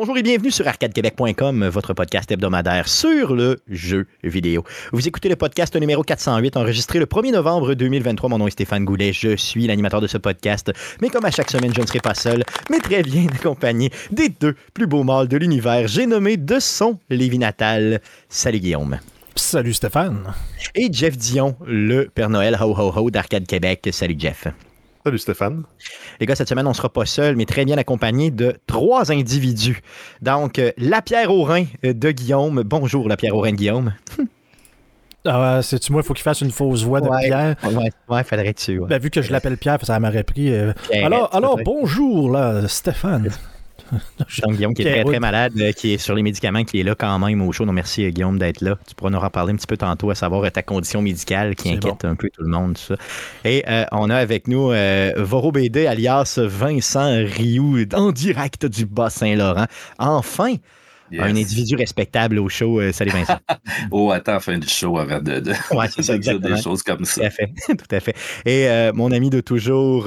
Bonjour et bienvenue sur arcadequebec.com, votre podcast hebdomadaire sur le jeu vidéo. Vous écoutez le podcast numéro 408, enregistré le 1er novembre 2023. Mon nom est Stéphane Goulet, je suis l'animateur de ce podcast. Mais comme à chaque semaine, je ne serai pas seul, mais très bien accompagné des deux plus beaux mâles de l'univers. J'ai nommé de son Lévi natal. Salut Guillaume. Salut Stéphane. Et Jeff Dion, le Père Noël ho ho ho d'Arcade Québec. Salut Jeff. Salut Stéphane. Les gars, cette semaine, on ne sera pas seul, mais très bien accompagné de trois individus. Donc, euh, la Pierre Aurin de Guillaume. Bonjour, la Pierre Aurin de Guillaume. Ah, c'est-tu moi, il faut qu'il fasse une fausse voix de Pierre? Ouais, ouais, faudrait que tu. Ben, vu que je l'appelle Pierre, ça m'aurait pris. euh, alors, alors bonjour, là, Stéphane. Donc, Guillaume qui est très, très malade, euh, qui est sur les médicaments, qui est là quand même au show. Donc, merci euh, Guillaume d'être là. Tu pourras nous en parler un petit peu tantôt, à savoir euh, ta condition médicale qui inquiète un peu tout le monde. Tout ça. Et euh, on a avec nous euh, Voro BD, alias Vincent Rioux, en direct du Bas-Saint-Laurent. Enfin, Yes. un individu respectable au show. Euh, salut Vincent. Oh, attends, fin du show avant de, de, Ouais, c'est ça, de dire exactement. des choses comme Tout ça. à fait. Tout à fait. Et euh, mon ami de toujours,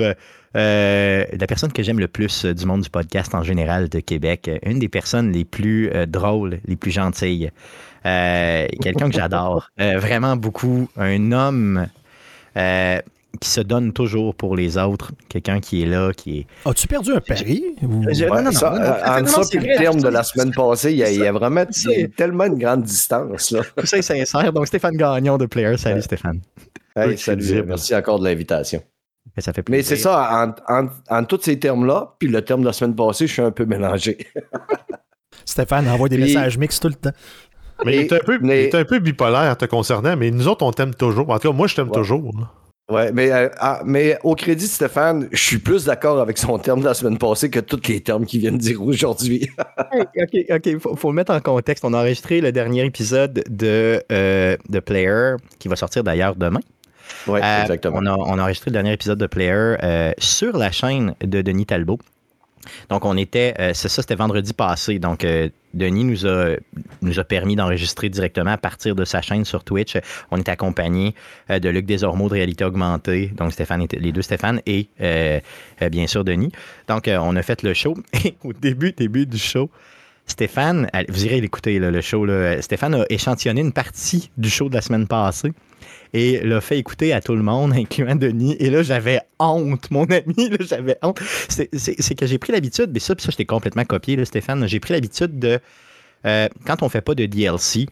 euh, la personne que j'aime le plus euh, du monde du podcast en général de Québec, euh, une des personnes les plus euh, drôles, les plus gentilles, euh, quelqu'un que j'adore euh, vraiment beaucoup, un homme euh, qui se donne toujours pour les autres, quelqu'un qui est là, qui est... As-tu perdu un pari? ou- Je- Ouais, non, non, ça, non, non, non, entre non, ça c'est puis vrai, le terme de la semaine passée, il y a, il y a vraiment ça. il y a tellement une grande distance. Là. Tout ça est sincère. Donc Stéphane Gagnon de Player, salut Ouais. Stéphane. Hey, salut, merci encore de l'invitation. Ça fait Mais plaisir. c'est ça, en, en, en tous ces termes-là, puis le terme de la semaine passée, je suis un peu mélangé. Stéphane envoie des Puis- messages mixtes tout le temps. Mais il est un peu, mais- il est un peu bipolaire te concernant, mais nous autres, on t'aime toujours. En tout cas, moi, je t'aime Ouais. toujours. Ouais, mais, euh, ah, mais au crédit de Stéphane, je suis plus d'accord avec son terme de la semaine passée que tous les termes qu'il vient de dire aujourd'hui. OK, OK, faut, faut le mettre en contexte. On a enregistré le dernier épisode de, euh, de Player, qui va sortir d'ailleurs demain. Oui, Euh, exactement. On a, on a enregistré le dernier épisode de Player euh, sur la chaîne de Denis Talbot. Donc, on était, euh, c'est ça, c'était vendredi passé. Donc, euh, Denis nous a, nous a permis d'enregistrer directement à partir de sa chaîne sur Twitch. On est accompagné euh, de Luc Desormeaux de Réalité Augmentée, donc Stéphane était, les deux Stéphane et bien sûr Denis. Donc, on a fait le show. Et au début, début du show, Stéphane, vous irez l'écouter, le show. là. Stéphane a échantillonné une partie du show de la semaine passée et l'a fait écouter à tout le monde, incluant Denis. Et là, j'avais honte, mon ami, là, j'avais honte. C'est c'est- c'est que j'ai pris l'habitude, mais ça, puis ça, je t'ai complètement copié, là, Stéphane. J'ai pris l'habitude de, euh, quand on fait pas de DLC,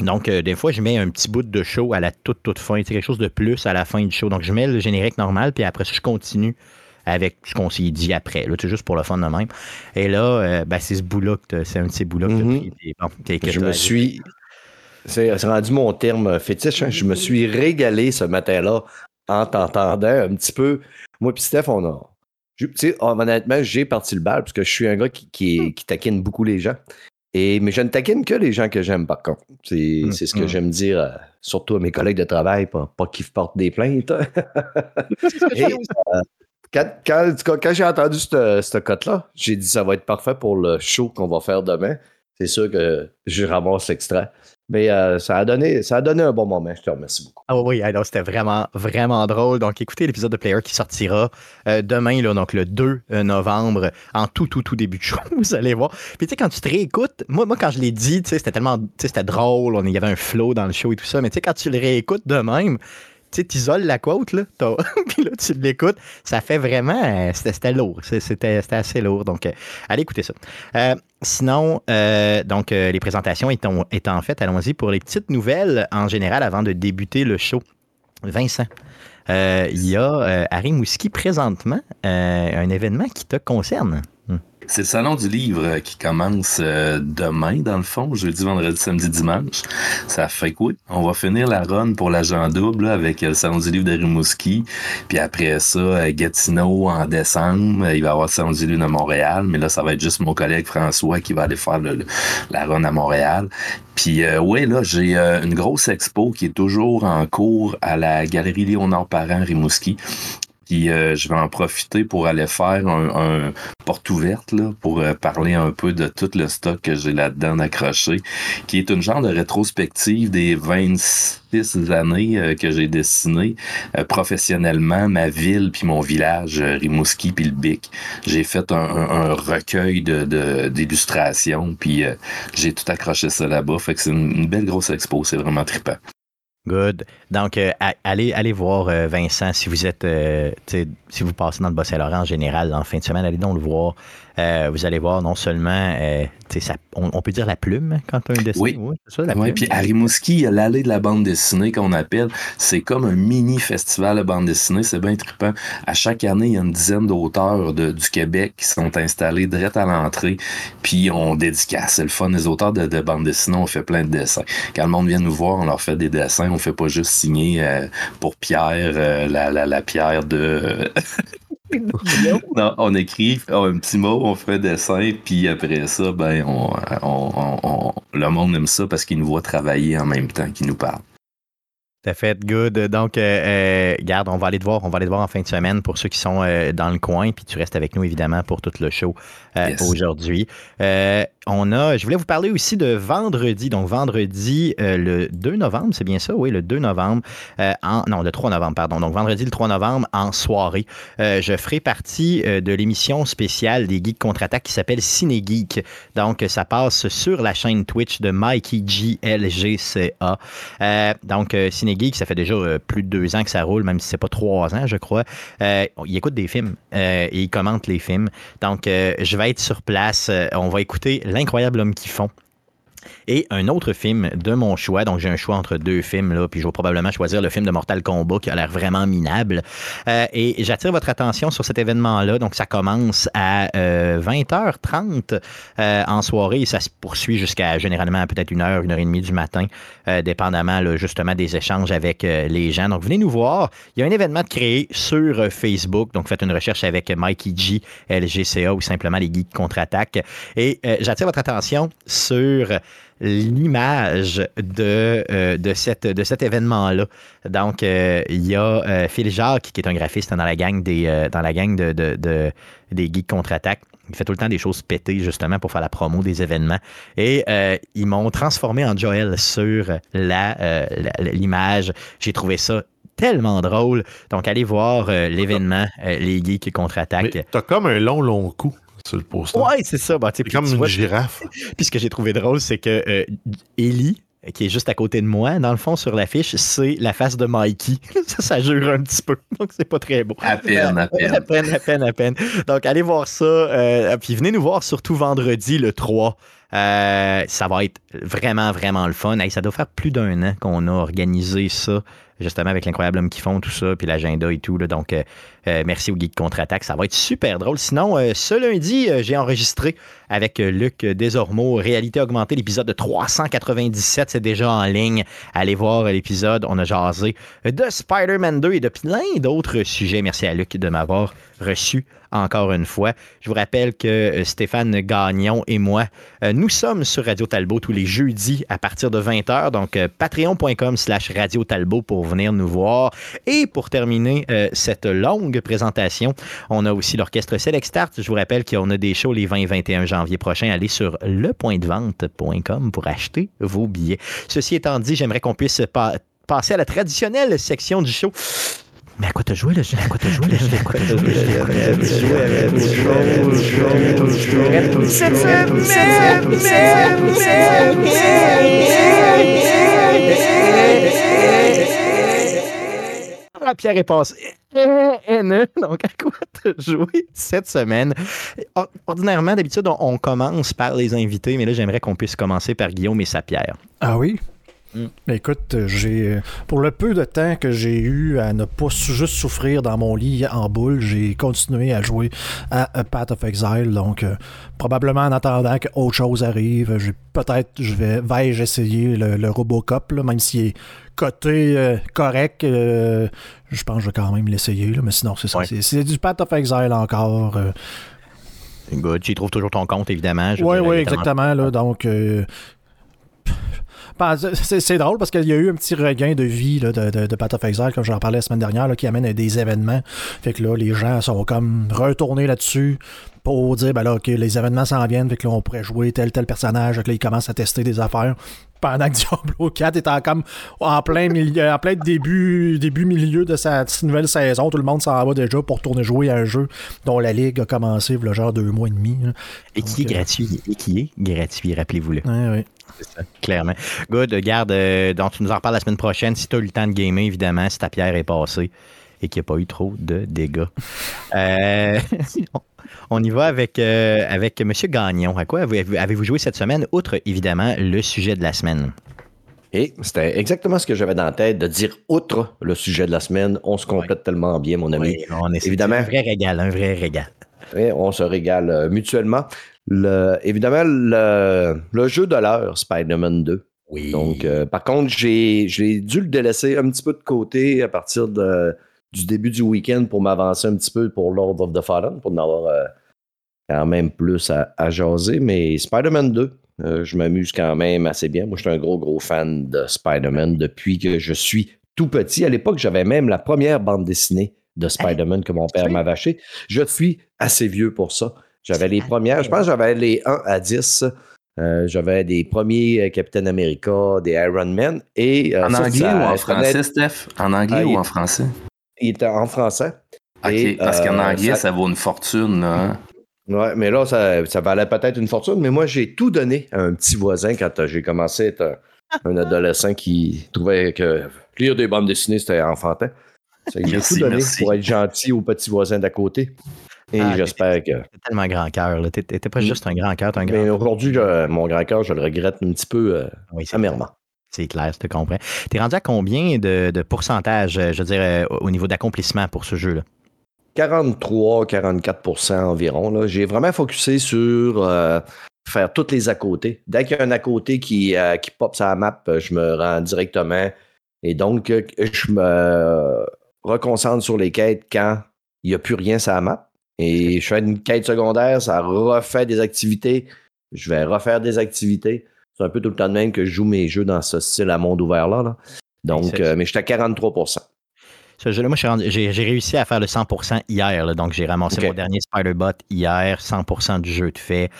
donc, euh, des fois, je mets un petit bout de show à la toute, toute fin, quelque chose de plus à la fin du show. Donc, je mets le générique normal, puis après ça, je continue avec ce qu'on s'est dit après. Là, c'est juste pour le fun de même. Et là, euh, ben, c'est ce bout-là, que c'est un de ces bouts-là que Mhm. puis bon, que- que Je me suis. C'est rendu mon terme fétiche. hein. Je me suis régalé ce matin-là en t'entendant un petit peu. Moi puis Steph, on a. je- sais, honnêtement, j'ai parti le bal parce que je suis un gars qui, qui, taquine beaucoup les gens. Et, mais je ne taquine que les gens que j'aime, par contre. C'est c'est ce que mm. j'aime dire, euh, surtout à mes collègues de travail, pas, pas qu'ils portent des plaintes. Et, euh, quand quand, quand- j'ai entendu ce ce cote-là, j'ai dit ça va être parfait pour le show qu'on va faire demain. C'est sûr que je ramasse l'extrait. Mais euh, ça, a donné, ça a donné un bon moment. Je te remercie beaucoup. Ah oui, alors c'était vraiment, vraiment drôle. Donc, écoutez l'épisode de Player qui sortira euh, demain, là, donc le 2 novembre, en tout, tout, tout début de show, vous allez voir. Puis tu sais, quand tu te réécoutes, moi, moi quand je l'ai dit, tu sais, c'était tellement, tu sais, c'était drôle, il y avait un flow dans le show et tout ça, mais tu sais, quand tu le réécoutes de même, tu t'isoles la quote, là, puis là, tu l'écoutes, ça fait vraiment, euh, c'était lourd, c'était assez lourd, donc euh, allez écouter ça. Euh, sinon, donc, les présentations étant, étant faites, allons-y pour les petites nouvelles en général avant de débuter le show. Vincent, il y a à Rimouski présentement un événement qui te concerne. C'est le salon du livre qui commence euh, demain, dans le fond, jeudi, vendredi, samedi, dimanche. Ça fait quoi? On va finir la run pour l'agent double avec euh, le salon du livre de Rimouski. Puis après ça, euh, Gatineau en décembre. Il va y avoir le salon du livre de Montréal. Mais là, ça va être juste mon collègue François qui va aller faire la run à Montréal. Puis euh, ouais, là, j'ai une grosse expo qui est toujours en cours à la Galerie Léonard Parent Rimouski. Puis je vais en profiter pour aller faire un, porte ouverte là, pour parler un peu de tout le stock que j'ai là-dedans accroché, qui est une genre de rétrospective des 26 années que j'ai dessiné professionnellement ma ville puis mon village, Rimouski puis le Bic. J'ai fait un, recueil de d'illustrations puis j'ai tout accroché ça là-bas. Fait que c'est une, belle grosse expo, c'est vraiment trippant. Good. Donc, euh, allez, allez voir euh, Vincent si vous êtes, euh, si vous passez dans le Bas-Saint-Laurent en général en fin de semaine, allez donc le voir. Vous allez voir non seulement on, peut dire la plume quand tu as un dessin. Oui, ça, la plume. Puis à Rimouski, il y a l'allée de la bande dessinée qu'on appelle. C'est comme un mini festival de bande dessinée. C'est bien trippant. À chaque année, il y a une dizaine d'auteurs du Québec qui sont installés direct à l'entrée. Puis on dédicace. C'est le fun. Les auteurs de, de bande dessinée, on fait plein de dessins. Quand le monde vient nous voir, on leur fait des dessins. On fait pas juste signer euh, pour Pierre euh, la, la, pierre de. non, on écrit un petit mot, on fait un dessin, puis après ça, ben, on, le monde aime ça parce qu'il nous voit travailler en même temps qu'il nous parle. Ça fait good. Donc, euh, euh, garde, on va aller te voir. On va aller te voir en fin de semaine pour ceux qui sont euh, dans le coin. Puis tu restes avec nous, évidemment, pour tout le show aujourd'hui. On a, je voulais vous parler aussi de vendredi. Donc, vendredi, le 2 novembre, c'est bien ça? Oui, le 2 novembre. en, non, le 3 novembre, pardon. Donc, vendredi, le 3 novembre, en soirée, je ferai partie de l'émission spéciale des Geeks contre-attaque qui s'appelle Ciné Geek. Donc, ça passe sur la chaîne Twitch de Mikey G LGCA. donc, Ciné Geek, ça fait déjà euh, plus de deux ans que ça roule, même si c'est pas trois ans, je crois. Euh, il écoute des films euh, et il commente les films. Donc, je vais être sur place. on va écouter L'incroyable homme qui font et un autre film de mon choix. Donc, j'ai un choix entre deux films, là, puis je vais probablement choisir le film de Mortal Kombat qui a l'air vraiment minable. Euh, et j'attire votre attention sur cet événement-là. Donc, ça commence à 20h30 euh, euh, en soirée et ça se poursuit jusqu'à généralement peut-être une heure, une heure et demie du matin, dépendamment justement des échanges avec les gens. Donc, venez nous voir. Il y a un événement de créé sur Facebook. Donc, faites une recherche avec Mikey G, LGCA ou simplement les Geeks contre-attaque. Et j'attire votre attention sur l'image de, euh, de, cette, de cet événement-là. Donc, euh, il y a euh, Phil Jacques, qui est un graphiste dans la gang des, dans la gang de, de, des Geeks contre-attaque. Il fait tout le temps des choses pétées, justement, pour faire la promo des événements. Et ils m'ont transformé en Joel sur l'image. J'ai trouvé ça tellement drôle. Donc, allez voir l'événement, les Geeks contre-attaque. T'as comme un long, long coup sur le poster. Ouais, c'est ça. Bah, c'est comme une girafe. Puis ce que j'ai trouvé drôle, c'est que euh, Ellie, qui est juste à côté de moi, dans le fond, sur l'affiche, c'est la face de Mikey. ça, ça jure un petit peu. Donc, c'est pas très beau. À peine, à peine. À peine, à peine, à peine. Donc, allez voir ça. Euh, puis venez nous voir surtout vendredi, le 3. Euh, ça va être vraiment, vraiment le fun. ça doit faire plus d'un an qu'on a organisé ça justement avec l'incroyable homme qui font tout ça, puis l'agenda et tout. Là, donc, euh, euh, merci au Geek Contre-Attaque. Ça va être super drôle. Sinon, euh, ce lundi, j'ai enregistré avec Luc Desormeaux Réalité augmentée, l'épisode de 397. C'est déjà en ligne. Allez voir l'épisode. On a jasé de Spider-Man 2 et de plein d'autres sujets. Merci à Luc de m'avoir reçu encore une fois. Je vous rappelle que Stéphane Gagnon et moi, nous sommes sur Radio Talbot tous les jeudis à partir de 20h. Donc, patreon.com slash Radio Talbot pour venir nous voir. Et pour terminer euh, cette longue présentation, on a aussi l'orchestre Select Start. Je vous rappelle qu'on a des shows les 20 et 21 janvier prochains. Allez sur lepointdevente.com pour acheter vos billets. Ceci étant dit, j'aimerais qu'on puisse passer à la traditionnelle section du show. Mais à quoi t'as joué là? À quoi t'as joué là? À quoi? La pierre est passée. Donc, à quoi tu joué cette semaine? Ordinairement, d'habitude, on, commence par les invités, mais là, j'aimerais qu'on puisse commencer par Guillaume et sa pierre. Ah oui? Mm. Écoute, j'ai pour le peu de temps que j'ai eu à ne pas juste souffrir dans mon lit en boule, j'ai continué à jouer à Path of Exile. Donc, euh, probablement en attendant qu'autre chose arrive, peut-être je vais vais-je essayer le, Robocop, même s'il est côté euh, correct, euh, je pense que je vais quand même l'essayer, mais sinon, c'est ça. C'est du Path of Exile encore. Euh. Good. Tu y trouves toujours ton compte, évidemment. Oui, oui, exactement. Là, donc, c'est drôle parce qu'il y a eu un petit regain de vie de, de, de Path of Exile, comme j'en parlais la semaine dernière, qui amène à des événements. Fait que là, les gens sont comme retournés là-dessus pour dire, ben là, OK, les événements s'en viennent, fait que là, on pourrait jouer tel, tel personnage, que là, ils commencent à tester des affaires. Pendant que Diablo 4 est en, comme, en plein milieu, en plein début, début milieu de sa nouvelle saison, tout le monde s'en va déjà pour tourner jouer à un jeu dont la ligue a commencé, le genre deux mois et demi. Et qui est gratuit? Et qui est gratuit, rappelez-vous-le. Ça, clairement. Good, garde, euh, donc tu nous en reparles la semaine prochaine. Si tu as eu le temps de gamer, évidemment, si ta pierre est passée et qu'il n'y a pas eu trop de dégâts. Euh, on y va avec, euh, avec M. Gagnon. À quoi avez-vous joué cette semaine, outre évidemment le sujet de la semaine? Et c'était exactement ce que j'avais dans la tête, de dire outre le sujet de la semaine, on se complète tellement bien, mon ami. on est évidemment un vrai régal, un vrai régal. on se régale euh, mutuellement. Le, évidemment, le, le jeu de l'heure, Spider-Man 2. Oui. Donc, par contre, j'ai dû le délaisser un petit peu de côté à partir de, du début du week-end pour m'avancer un petit peu pour Lord of the Fallen, pour en avoir euh, quand même plus à, jaser. Mais Spider-Man 2, euh, je m'amuse quand même assez bien. Moi, je suis un gros, gros fan de Spider-Man depuis que je suis tout petit. À l'époque, j'avais même la première bande dessinée de Spider-Man que mon père m'avait acheté. Je suis assez vieux pour ça. J'avais les premières, je pense que j'avais les 1 à 10. Euh, j'avais des premiers Captain America, des Iron Man. Et, en anglais ou en français, Steph? En anglais ah, ou en français? Il était en français. OK, parce qu'en euh, anglais, ça... vaut une fortune. Là, hein? Ouais, mais là, ça, ça valait peut-être une fortune, mais moi, j'ai tout donné à un petit voisin quand euh, j'ai commencé à être un, adolescent qui trouvait que lire des bandes dessinées, c'était enfantin. J'ai tout donné pour être gentil au petit voisin d'à côté. Et ah, j'espère que. T'es tellement grand cœur. T'étais pas mm. juste un grand cœur, t'es un grand Mais aujourd'hui, mon grand cœur, je le regrette un petit peu euh, oui, amèrement. C'est clair, je te comprends. Tu es rendu à combien de, de pourcentage, euh, je veux dire, euh, au niveau d'accomplissement pour ce jeu-là? 43-44% environ. J'ai vraiment focusé sur euh, faire toutes les à côté. Dès qu'il y a un à côté qui, qui pop sur la map, je me rends directement. Et donc, je me reconcentre sur les quêtes quand il n'y a plus rien sur la map. Et je fais une quête secondaire, ça refait des activités. Je vais refaire des activités. C'est un peu tout le temps de même que je joue mes jeux dans ce style à monde ouvert-là. Donc, euh, mais je suis à 43 ce jeu-là, moi, j'ai réussi à faire le 100% hier. donc, j'ai ramassé mon dernier Spider-Bot hier, 100% du jeu de fait.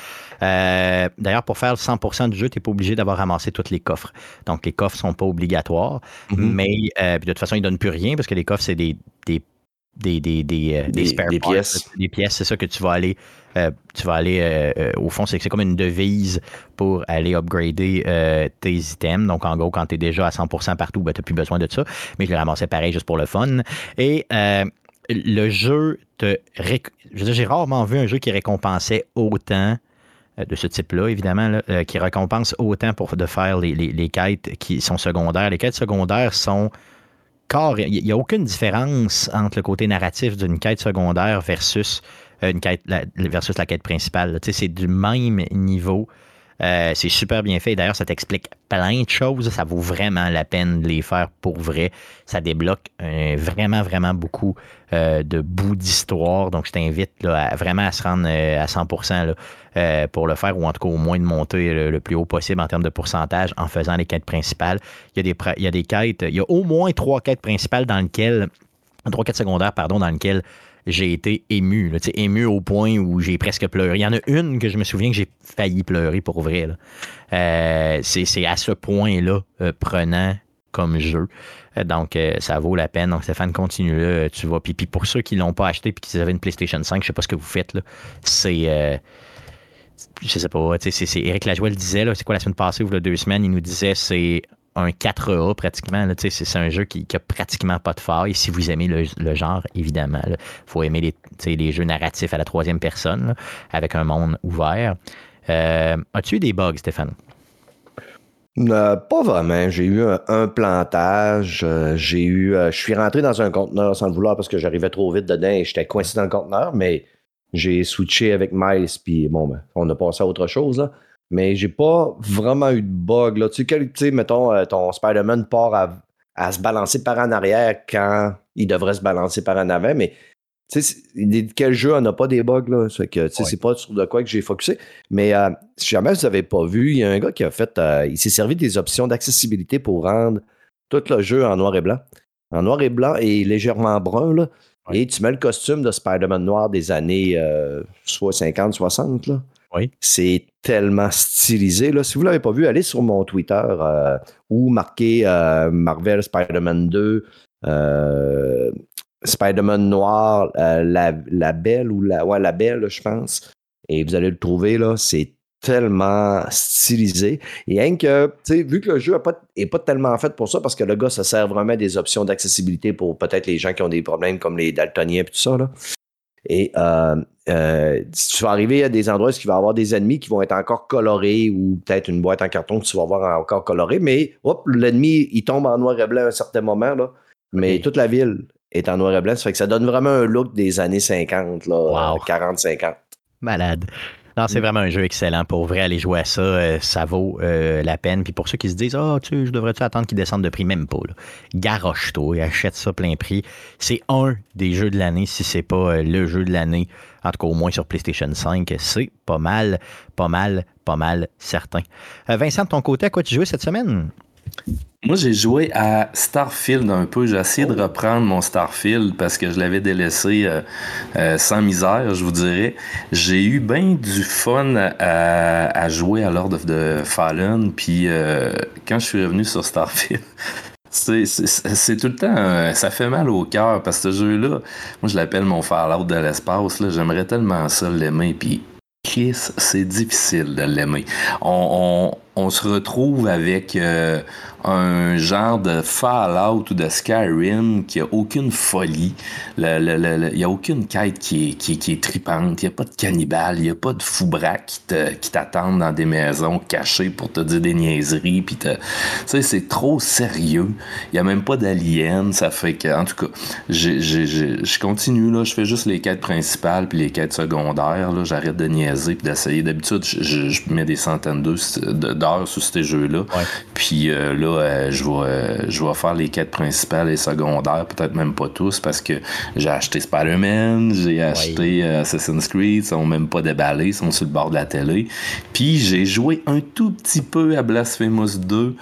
Euh, d'ailleurs, pour faire le 100% du jeu, tu n'es pas obligé d'avoir ramassé tous les coffres. Donc, les coffres ne sont pas obligatoires. Mm-hmm. Mais euh, de toute façon, ils ne donnent plus rien parce que les coffres, c'est des, des des, des, des, des, pièces. Des pièces, c'est ça que tu vas aller euh, tu vas aller, euh, euh, au fond, c'est comme une devise pour aller upgrader tes items. Donc, en gros, quand tu es déjà à 100% partout, ben, tu n'as plus besoin de ça. Mais je l'ai ramassé pareil juste pour le fun. Et le jeu te. J'ai rarement vu un jeu qui récompensait autant de ce type-là, évidemment, qui récompense autant pour de faire les, les, quêtes qui sont secondaires. Les quêtes secondaires sont il n'y a aucune différence entre le côté narratif d'une quête secondaire versus euh, une versus la quête principale. C'est du même niveau. Euh, c'est super bien fait. D'ailleurs, ça t'explique plein de choses. Ça vaut vraiment la peine de les faire pour vrai. Ça débloque euh, vraiment, vraiment beaucoup de bouts d'histoire. Donc, je t'invite vraiment à se rendre à 100% pour le faire, ou en tout cas au moins de monter le, plus haut possible en termes de pourcentage en faisant les quêtes principales. Il y a il y a des quêtes, il y a au moins trois quêtes principales dans lesquelles, trois quêtes secondaires, pardon, dans lesquelles j'ai été ému, là, ému au point où j'ai presque pleuré. Il y en a une que je me souviens que j'ai failli pleurer pour vrai. Euh, c'est à ce point-là euh, prenant comme jeu. Euh, donc, ça vaut la peine. Donc, Stéphane, continue là. Tu vois. Puis, puis pour ceux qui ne l'ont pas acheté et qui avaient une PlayStation 5, je sais pas ce que vous faites. là. C'est. je sais pas. C'est Eric Lajoie le disait. C'est quoi la semaine passée ou deux semaines? Il nous disait c'est un 4A pratiquement. C'est un jeu qui n'a pratiquement pas de faille. Si vous aimez le, genre, évidemment, il faut aimer les, jeux narratifs à la troisième personne, avec un monde ouvert. Euh, as-tu eu des bugs, Stéphane? Euh, pas vraiment. J'ai eu un, plantage. Euh, j'ai eu. je suis rentré dans un conteneur sans le vouloir parce que j'arrivais trop vite dedans et j'étais coincé dans le conteneur, mais j'ai switché avec Miles, puis bon, ben, on a passé à autre chose. Mais j'ai pas vraiment eu de bug. Là. Tu sais, mettons, euh, ton Spider-Man part à, se balancer par en arrière quand il devrait se balancer par en avant, mais quel jeu n'a pas des bugs, là? que, c'est pas sur de quoi que j'ai focusé. Mais euh, si jamais vous n'avez pas vu, il y a un gars qui a fait, euh, il s'est servi des options d'accessibilité pour rendre tout le jeu en noir et blanc. En noir et blanc et légèrement brun, là. Et tu mets le costume de Spider-Man noir des années euh, soit 50, 60, là. C'est tellement stylisé. Là. Si vous ne l'avez pas vu, allez sur mon Twitter ou marquez Marvel Spider-Man 2 Spider-Man noir, euh, la, belle ou la, ouais, la belle, je pense. Et vous allez le trouver, là, c'est tellement stylisé. Et rien que, vu que le jeu n'est pas, pas tellement fait pour ça, parce que le gars, ça sert vraiment des options d'accessibilité pour peut-être les gens qui ont des problèmes comme les daltoniens et tout ça. Et euh, euh, tu vas arriver à des endroits où il va y avoir des ennemis qui vont être encore colorés ou peut-être une boîte en carton que tu vas voir encore colorée, mais hop, l'ennemi, il tombe en noir et blanc à un certain moment, là. Mais toute la ville est en noir et blanc. Ça fait que ça donne vraiment un look des années 50, là, 40-50. Malade. Non, c'est mm. vraiment un jeu excellent. Pour vrai, aller jouer à ça, euh, ça vaut euh, la peine. Puis pour ceux qui se disent, ah, tu je devrais-tu attendre qu'il descende de prix? Même pas. Garoche-toi et achète ça plein prix. C'est un des jeux de l'année, si c'est pas euh, le jeu de l'année. En tout cas, au moins sur PlayStation 5, c'est pas mal, pas mal, pas mal certain. Vincent, de ton côté, à quoi tu joues cette semaine? Moi, j'ai joué à Starfield un peu. J'ai essayé de reprendre mon Starfield parce que je l'avais délaissé euh, euh, sans misère, je vous dirais. J'ai eu bien du fun à, jouer à Lord of the Fallen. Puis euh, quand je suis revenu sur Starfield, c'est tout le temps, ça fait mal au cœur parce que ce jeu-là, moi je l'appelle mon Fallout de l'espace. J'aimerais tellement ça l'aimer. Puis Kiss, c'est difficile de l'aimer. On, on, se retrouve avec un genre de Fallout ou de Skyrim qui a aucune folie. Il n'y a aucune quête qui est, qui, est tripante. Il n'y a pas de cannibale. Il n'y a pas de foubraques qui t'attendent dans des maisons cachées pour te dire des niaiseries. Puis te... c'est trop sérieux. Il n'y a même pas d'aliens. Ça fait en tout cas, je continue. là. Je fais juste les quêtes principales puis les quêtes secondaires. J'arrête de niaiser puis d'essayer. D'habitude, je, mets des centaines d'heures sur ces jeux-là. Puis euh, là, euh, je, vais, euh, je vais faire les quêtes principales et secondaires, peut-être même pas tous, parce que j'ai acheté Spider-Man, j'ai acheté Assassin's Creed, ils sont même pas déballés, ils sont sur le bord de la télé. Puis j'ai joué un tout petit peu à Blasphemous 2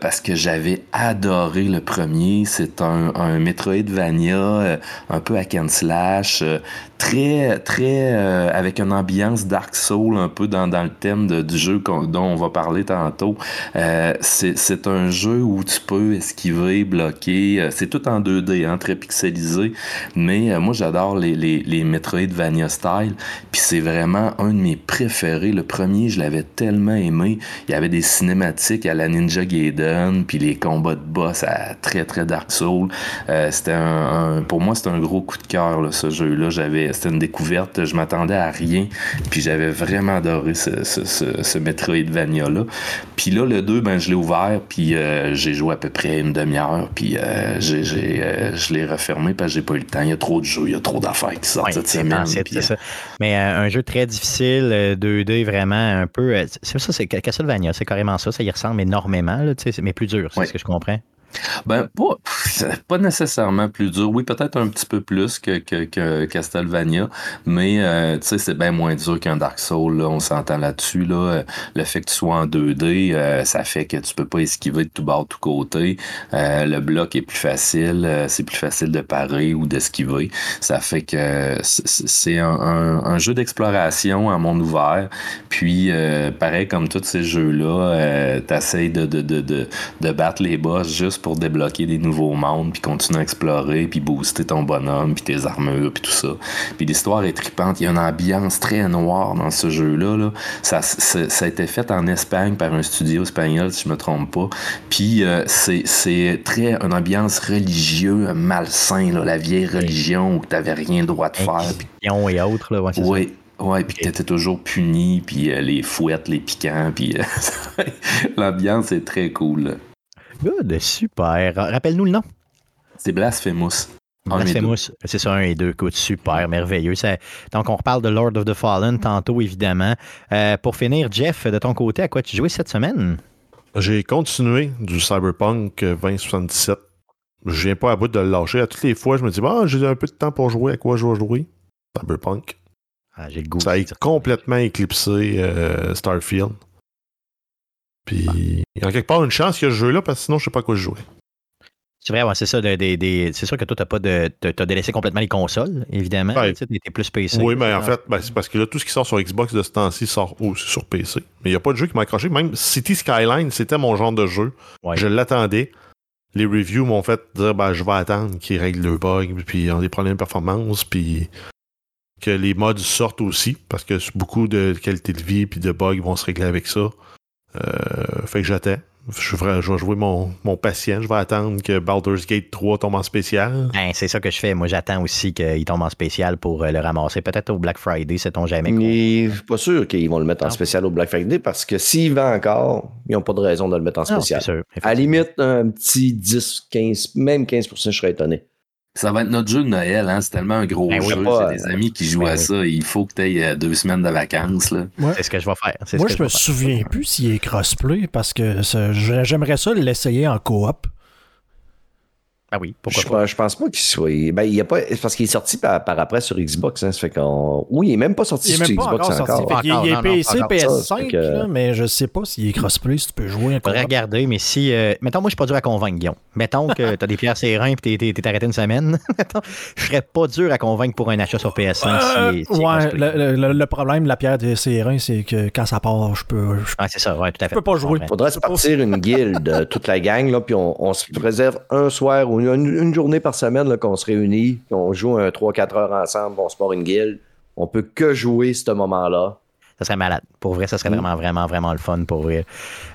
parce que j'avais adoré le premier. C'est un, un Metroidvania, un peu hack and slash, très, très avec une ambiance Dark Soul un peu dans, dans le thème du jeu dont on va parler tantôt. c'est c'est un jeu où tu peux esquiver, bloquer. Euh, c'est tout en 2D, hein, très pixelisé. Mais euh, moi, j'adore les, les, les Metroidvania style. Puis c'est vraiment un de mes préférés. Le premier, je l'avais tellement aimé. Il y avait des cinématiques à la Ninja Gaiden, puis les combats de boss à très, très Dark Souls. Euh, c'était un, pour moi, c'était un gros coup de cœur, ce jeu-là. C'était une découverte. Je m'attendais à rien. Puis j'avais vraiment adoré ce, ce, ce, ce Puis là, le 2, ben, je l'ai ouvert puis euh, j'ai joué à peu près une demi-heure, puis euh, j'ai, euh, je l'ai refermé parce que j'ai pas eu le temps. Il y a trop de jeux, il y a trop d'affaires qui sortent cette semaine. Mais un jeu très difficile, 2D vraiment un peu. c'est ça, c'est Castlevania, c'est carrément ça, ça y ressemble énormément, là, mais plus dur, c'est ce que je comprends. Ben, pas, pas nécessairement plus dur. Oui, peut-être un petit peu plus que, que, Castlevania, mais euh, tu sais, c'est bien moins dur qu'un Dark Souls, là, on s'entend là-dessus. Là. Le fait que tu sois en 2D, euh, ça fait que tu peux pas esquiver de tout bord, de tout côté. Euh, le bloc est plus facile, c'est plus facile de parer ou d'esquiver. Ça fait que c'est un, un, jeu d'exploration en monde ouvert. Puis, pareil comme tous ces jeux-là, tu essaies de, de, de, de battre les boss juste pour débloquer des nouveaux mondes, puis continuer à explorer, puis booster ton bonhomme, puis tes armures, puis tout ça. Puis l'histoire est tripante. Il y a une ambiance très noire dans ce jeu-là. Là. Ça, ça a été fait en Espagne par un studio espagnol, si je me trompe pas. Puis euh, c'est très une ambiance religieuse, malsain, là, la vieille religion où tu n'avais rien le droit de faire. Puis... et autres, là, oui. Ouais, puis tu étais toujours puni, puis euh, les fouettes, les piquants, puis euh, l'ambiance est très cool. Good, super. Rappelle-nous le nom. C'est Blasphemous. Blasphemous, c'est ça, un et deux. Écoute, super, merveilleux. donc, on reparle de Lord of the Fallen tantôt, évidemment. Euh, pour finir, Jeff, de ton côté, à quoi tu jouais cette semaine? J'ai continué du Cyberpunk 2077. je viens pas à bout de le lâcher. À toutes les fois, je me dis, ah, j'ai un peu de temps pour jouer. À quoi je vais jouer? Cyberpunk. Ah, j'ai le goût. Ça a complètement éclipsé euh, Starfield. Puis, il y a quelque part une chance qu'il y a ce jeu-là, parce que sinon, je sais pas à quoi jouer. C'est vrai, c'est ça. c'est sûr que toi, tu n'as pas de. T'as délaissé complètement les consoles, évidemment. Ouais. Tu es plus PC. Oui, mais en fait, ben, c'est parce que là, tout ce qui sort sur Xbox de ce temps-ci sort aussi sur PC. Mais il n'y a pas de jeu qui m'a accroché. Même City Skyline, c'était mon genre de jeu. Je l'attendais. Les reviews m'ont fait dire ben, je vais attendre qu'ils règlent le bug, puis ont des problèmes de performance, puis que les mods sortent aussi, parce que beaucoup de qualité de vie puis de bugs vont se régler avec ça. Euh, fait que j'attends. Je vais, jouer mon, patient. Je vais attendre que Baldur's Gate 3 tombe en spécial. Ben, c'est ça que je fais. Moi, j'attends aussi qu'il tombe en spécial pour euh, le ramasser. Peut-être au Black Friday, sait-on jamais. Mais je suis pas sûr qu'ils vont le mettre en spécial au Black Friday parce que s'il va encore, ils n'ont pas de raison de le mettre en spécial. à la limite, un petit 10, 15, même 15% je serais étonné. Ça va être notre jeu de Noël, hein? C'est tellement un gros ben jeu. J'ai des amis qui jouent ben à ça. Il faut que tu aies euh, deux semaines de vacances. C'est ce que je vais faire. Moi, je, me souviens plus s'il est crossplay parce que j'aimerais ça l'essayer en coop. Ah oui, pourquoi je, je pense pas qu'il soit. Ben, il a pas... Parce qu'il est sorti par, après sur Xbox. Hein, ça fait qu'on... Oui, il est même pas sorti sur Xbox encore. il, est PC, PS5, mais je sais pas s'il est crossplay, si tu peux jouer. Faudrait regarder, mais si. Euh, mettons, moi, je suis pas dur à convaincre, Guillaume. Mettons que tu as des pierres serrins et tu es, arrêté une semaine. je serais pas dur à convaincre pour un achat sur PS5. Euh, ouais, le, problème de la pierre de serrins, c'est que quand ça part, je peux. Ah, c'est ça, ouais, tout à fait. Je peux pas jouer. Il faudrait se partir une guilde, euh, toute la gang, là, puis on, on se réserve un soir ou une, journée par semaine qu'on se réunit, qu'on joue un 3-4 heures ensemble, on se part une guilde. On peut que jouer ce moment-là. Ça serait malade. Pour vrai, ça serait mm. vraiment, vraiment, vraiment le fun pour vrai.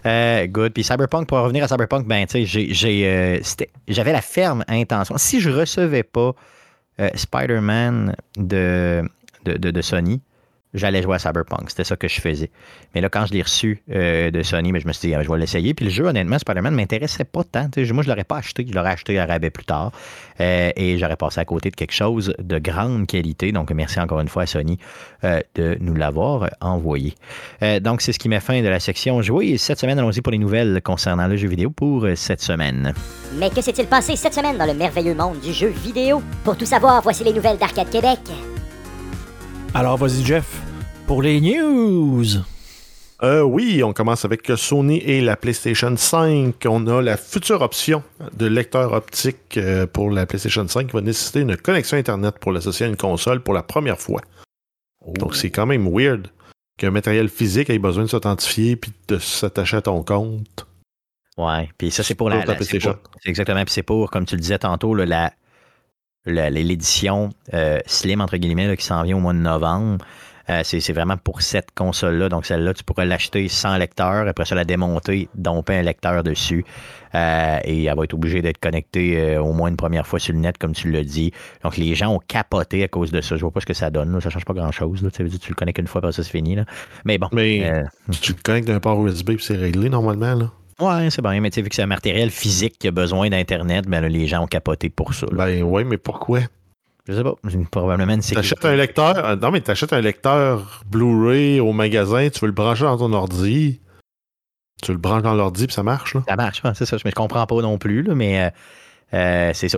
Euh, good. Puis Cyberpunk, pour revenir à Cyberpunk, ben, tu sais, euh, j'avais la ferme intention. Si je recevais pas euh, Spider-Man de, de, Sony, j'allais jouer à Cyberpunk. C'était ça que je faisais. Mais là, quand je l'ai reçu euh, de Sony, ben, je me suis dit, ah, je vais l'essayer. Puis le jeu, honnêtement, Spider-Man ne m'intéressait pas tant. moi, je ne l'aurais pas acheté. Je l'aurais acheté à rabais plus tard. Euh, et j'aurais passé à côté de quelque chose de grande qualité. Donc, merci encore une fois à Sony euh, de nous l'avoir envoyé. donc, c'est ce qui met fin de la section jouer. Et cette semaine, allons-y pour les nouvelles concernant le jeu vidéo pour cette semaine. Mais que s'est-il passé cette semaine dans le merveilleux monde du jeu vidéo? Pour tout savoir, voici les nouvelles d'Arcade Québec. Alors, vas-y, Jeff, pour les news. Euh, oui, on commence avec Sony et la PlayStation 5. On a la future option de lecteur optique euh, pour la PlayStation 5 qui va nécessiter une connexion Internet pour l'associer à une console pour la première fois. Donc c'est quand même weird qu'un matériel physique ait besoin de s'authentifier puis de s'attacher à ton compte. Ouais, puis ça c'est pour la, PlayStation. Exactement, puis c'est pour, comme tu le disais tantôt, la, l'édition euh, slim, entre guillemets, qui s'en vient au mois de novembre. Euh, c'est vraiment pour cette console-là. Donc, celle-là, tu pourrais l'acheter sans lecteur. Après ça, la démonter, domper un lecteur dessus. Euh, et elle va être obligée d'être connectée au moins une première fois sur le net, comme tu l'as dit. Donc, les gens ont capoté à cause de ça. Je vois pas ce que ça donne. Ça change pas grand-chose. Tu, tu le connectes une fois, après ça, c'est fini. Là. Mais bon. Mais tu le connectes d'un port USB, puis c'est réglé normalement. Là. Ouais, c'est bien, mais tu sais, vu que c'est un matériel physique qui a besoin d'Internet, ben les gens ont capoté pour ça. Ben oui, mais pourquoi? Je sais pas. Probablement une T'achètes un lecteur. Euh, non, mais t'achètes un lecteur Blu-ray au magasin, tu veux le brancher dans ton ordi. Tu le branches dans l'ordi puis ça marche, là. Ça marche, c'est ça. Mais je comprends pas non plus, là, mais. Euh, euh, c'est ça.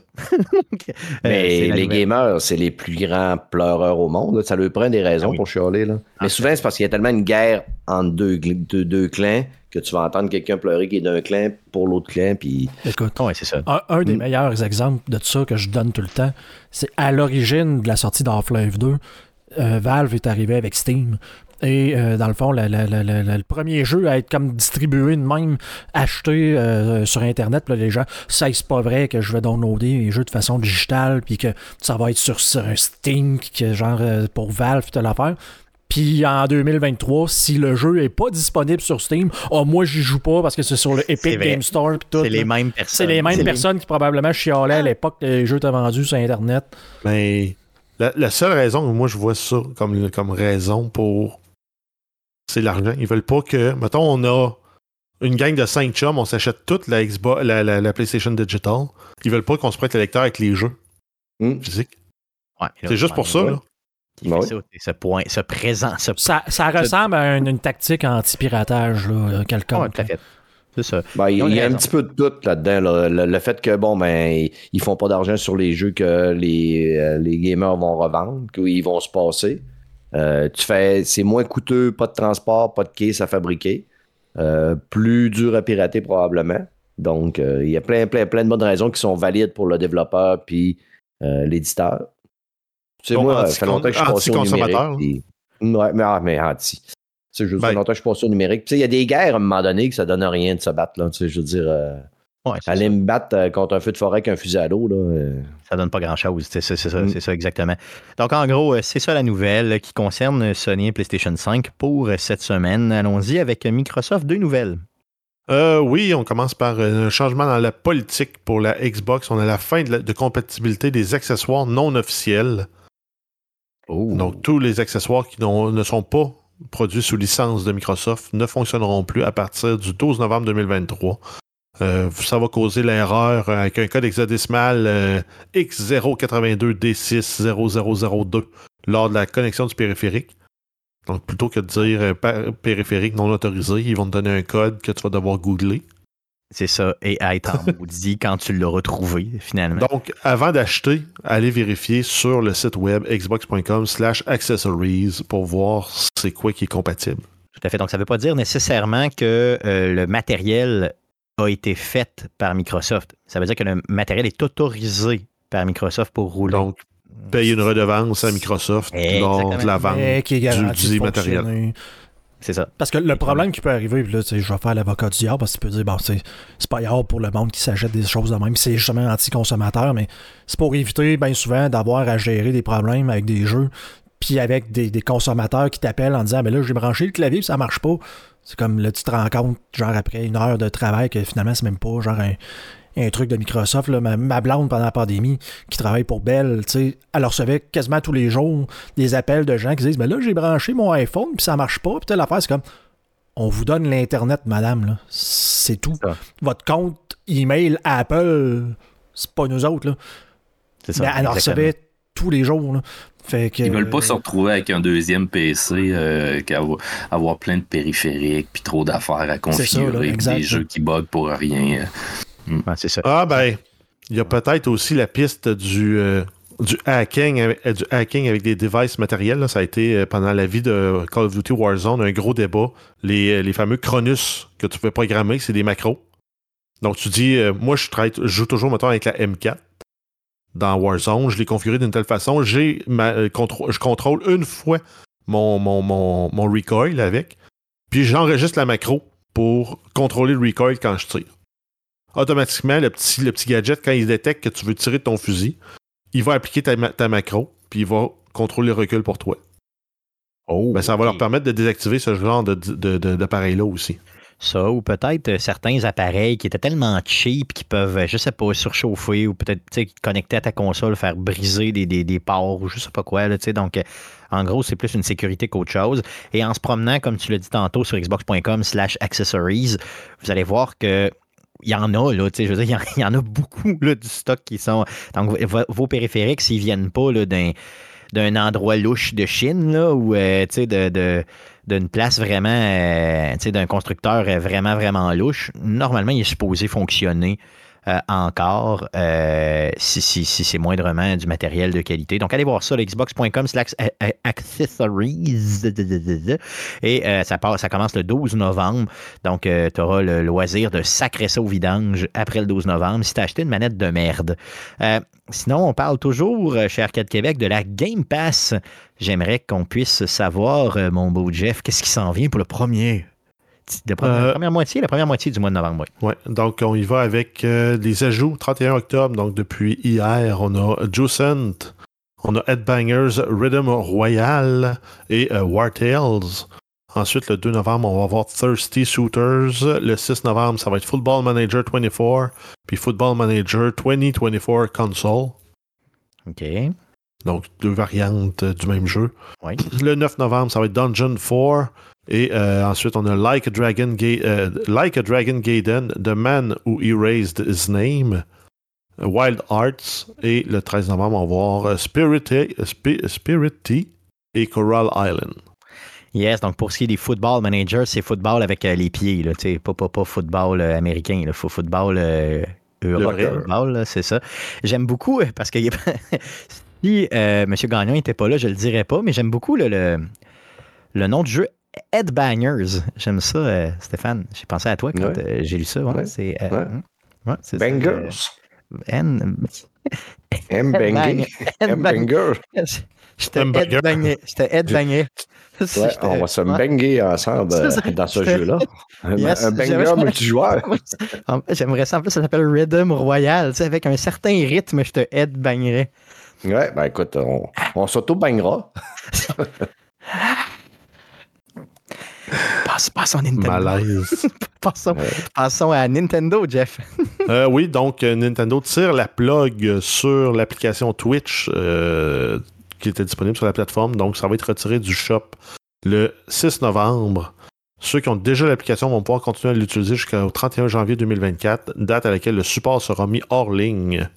mais les gamers, c'est les plus grands pleureurs au monde. Ça leur prend des raisons ah pour chialer. Là. Mais ah. souvent, c'est parce qu'il y a tellement une guerre entre deux, deux, deux clans que tu vas entendre quelqu'un pleurer qui est d'un clan pour l'autre clan. Puis... Écoute, c'est ça. Un, des mm. meilleurs exemples de ça que je donne tout le temps, c'est à l'origine de la sortie d'Half-Life 2, euh, Valve est arrivé avec Steam. Et euh, dans le fond, le premier jeu à être comme distribué de même, acheté euh, sur Internet, les gens, ça c'est pas vrai que je vais downloader les jeux de façon digitale, puis que ça va être sur, un Steam, que, genre pour Valve, tu l'affaire. Puis en 2023, si le jeu est pas disponible sur Steam, oh, moi j'y joue pas parce que c'est sur le Epic Game Store. C'est les mêmes personnes. C'est les mêmes personnes qui probablement chialaient à l'époque que les jeux étaient vendus sur Internet. Mais la, seule raison que moi je vois ça comme, comme raison pour. C'est l'argent. Ils veulent pas que. Mettons, on a une gang de 5 chums, on s'achète toute la, Xbox, la, PlayStation Digital. Ils veulent pas qu'on se prête le lecteur avec les jeux hmm. physiques. c'est juste pour ça. Là. Bah ce point, ce présent. ça, ça ressemble à une, tactique anti-piratage, là, quelconque. tout à fait. C'est ça. Ben, il y a un petit peu de tout là-dedans. Le, fait que, bon, ben, ils font pas d'argent sur les jeux que les, euh, les gamers vont revendre, qu'ils vont se passer. Euh, tu fais, c'est moins coûteux, pas de transport, pas de case à fabriquer. Euh, plus dur à pirater probablement. Donc, il y a plein, plein, plein de bonnes raisons qui sont valides pour le développeur puis l'éditeur. Tu sais, moi, ça fait longtemps que je suis passé au numérique. Ouais, mais, ah, mais anti. Tu sais, je veux ben, longtemps que je suis passé au numérique. il y a des guerres à un moment donné que ça donne rien de se battre. Là, tu sais, je veux dire, euh, aller me battre euh, contre un feu de forêt avec un fusil à l'eau. Là, euh. Ça donne pas grand-chose. C'est ça, mm. c'est ça, exactement. Donc, en gros, c'est ça la nouvelle qui concerne Sony et PlayStation 5 pour cette semaine. Allons-y avec Microsoft. Deux nouvelles. oui, on commence par un changement dans la politique pour la Xbox. On a la fin de, de compatibilité des accessoires non officiels. Oh. Donc, tous les accessoires qui ne sont pas produits sous licence de Microsoft ne fonctionneront plus à partir du 12 novembre 2023. Euh, ça va causer l'erreur avec un code hexadécimal euh, X082D60002 lors de la connexion du périphérique. Donc, plutôt que de dire euh, périphérique non autorisé, ils vont te donner un code que tu vas devoir googler. C'est ça, et être en maudit quand tu l'as retrouvé, finalement. Donc, avant d'acheter, allez vérifier sur le site web xbox.com slash accessories pour voir c'est quoi qui est compatible. Tout à fait. Donc, ça ne veut pas dire nécessairement que euh, le matériel a été fait par Microsoft. Ça veut dire que le matériel est autorisé par Microsoft pour rouler. Donc, paye une redevance à Microsoft lors de la vente du, matériel. C'est ça. Parce que le problème qui peut arriver, là, je vais faire l'avocat du diable parce que tu peux dire, bon, c'est pas grave pour le monde qui s'achète des choses de même, c'est justement anti-consommateur, mais c'est pour éviter bien souvent d'avoir à gérer des problèmes avec des jeux, puis avec des, consommateurs qui t'appellent en disant, mais ben là, j'ai branché le clavier, ça marche pas. C'est comme là, tu te rends compte, genre après une heure de travail, que finalement, c'est même pas genre un, un truc de Microsoft. Là, ma, blonde, pendant la pandémie, qui travaille pour Bell, elle recevait quasiment tous les jours des appels de gens qui disent Mais là, j'ai branché mon iPhone, puis ça marche pas. Puis l'affaire, c'est comme On vous donne l'Internet, madame. C'est tout. Votre compte email Apple, c'est pas nous autres. Là. Ça, Mais elle recevait tous les jours. Là. Fait que, Ils veulent pas se retrouver avec un deuxième PC euh, avoir, plein de périphériques puis trop d'affaires à configurer, des jeux qui bug pour rien. Mm. Ah, ben, il y a peut-être aussi la piste du, euh, du, hacking, euh, du hacking avec des devices matériels. Ça a été, euh, pendant la vie de Call of Duty Warzone, un gros débat. Les, fameux Cronus que tu peux programmer, c'est des macros. Donc, tu dis, moi, je, joue toujours, maintenant avec la M4 dans Warzone. Je l'ai configuré d'une telle façon. J'ai je contrôle une fois mon, mon, mon, mon recoil avec. Puis, j'enregistre la macro pour contrôler le recoil quand je tire automatiquement, le petit, le petit gadget, quand il détecte que tu veux tirer de ton fusil, il va appliquer ta, macro, puis il va contrôler le recul pour toi. Oh, ben, ça va leur permettre de désactiver ce genre d'appareil-là aussi. Ça, ou peut-être euh, certains appareils qui étaient tellement cheap qu'ils peuvent, euh, je sais pas, surchauffer ou peut-être connecter à ta console, faire briser des, des, ports ou je sais pas quoi. Là, donc, euh, en gros, c'est plus une sécurité qu'autre chose. Et en se promenant, comme tu l'as dit tantôt, sur xbox.com slash accessories, vous allez voir que il y en a, là, je veux dire, il y, en a beaucoup là, du stock qui sont. Donc, vos périphériques, s'ils viennent pas d'un d'un endroit louche de Chine là, ou euh, de, d'une place vraiment, euh, d'un constructeur vraiment, vraiment louche, normalement, il est supposé fonctionner euh, encore euh, si, c'est moindrement du matériel de qualité. Donc, allez voir ça, xbox.com slash accessories. Et euh, ça, commence le 12 novembre. Donc, tu auras le loisir de sacrer ça au vidange après le 12 novembre si tu as acheté une manette de merde. sinon, on parle toujours, chez Arcade Québec, de la Game Pass. J'aimerais qu'on puisse savoir, mon beau Jeff, qu'est-ce qui s'en vient pour le premier? La euh, première, moitié, la première moitié du mois de novembre, oui. Ouais, donc on y va avec euh, les ajouts 31 octobre. Donc depuis hier, on a Juicent, on a Headbangers Rhythm Royal et euh, War Tales. Ensuite, le 2 novembre, on va avoir Thirsty Shooters. Le 6 novembre, ça va être Football Manager 24, puis Football Manager 2024 Console. OK. Donc, deux variantes du même jeu. Le 9 novembre, ça va être Dungeon 4. Et euh, ensuite, on a Like a Dragon, euh, like a Dragon Gaiden, The Man Who Erased His Name, Wild Arts. Et le 13 novembre, on va voir Spirity, Spirity et Coral Island. Yes, donc pour ce qui est des football managers, c'est football avec les pieds, là, pas, pas, pas football américain, il faut football européen, c'est ça. J'aime beaucoup parce que si M. Gagnon n'était pas là, je le dirais pas, mais j'aime beaucoup le, le, nom du jeu Headbangers. J'aime ça, Stéphane. J'ai pensé à toi quand j'ai lu ça. C'est Bangers. N. M-banging. M-banger. J'étais headbangé. J'étais headbangé. Ouais, on va se banger ensemble euh, dans ce jeu-là. un banger multijoueur. J'aimerais ça. En plus, ça s'appelle Rhythm Royal. Tu sais, avec un certain rythme, je te headbangerais. Ouais, ben écoute, on, on s'auto-bangera. Passe, passons à Nintendo. Malaise. passons, passons, à Nintendo, Jeff. euh, oui, donc euh, Nintendo tire la plug sur l'application Twitch euh, qui était disponible sur la plateforme. Donc, ça va être retiré du shop le 6 novembre. Ceux qui ont déjà l'application vont pouvoir continuer à l'utiliser jusqu'au 31 janvier 2024, date à laquelle le support sera mis hors ligne.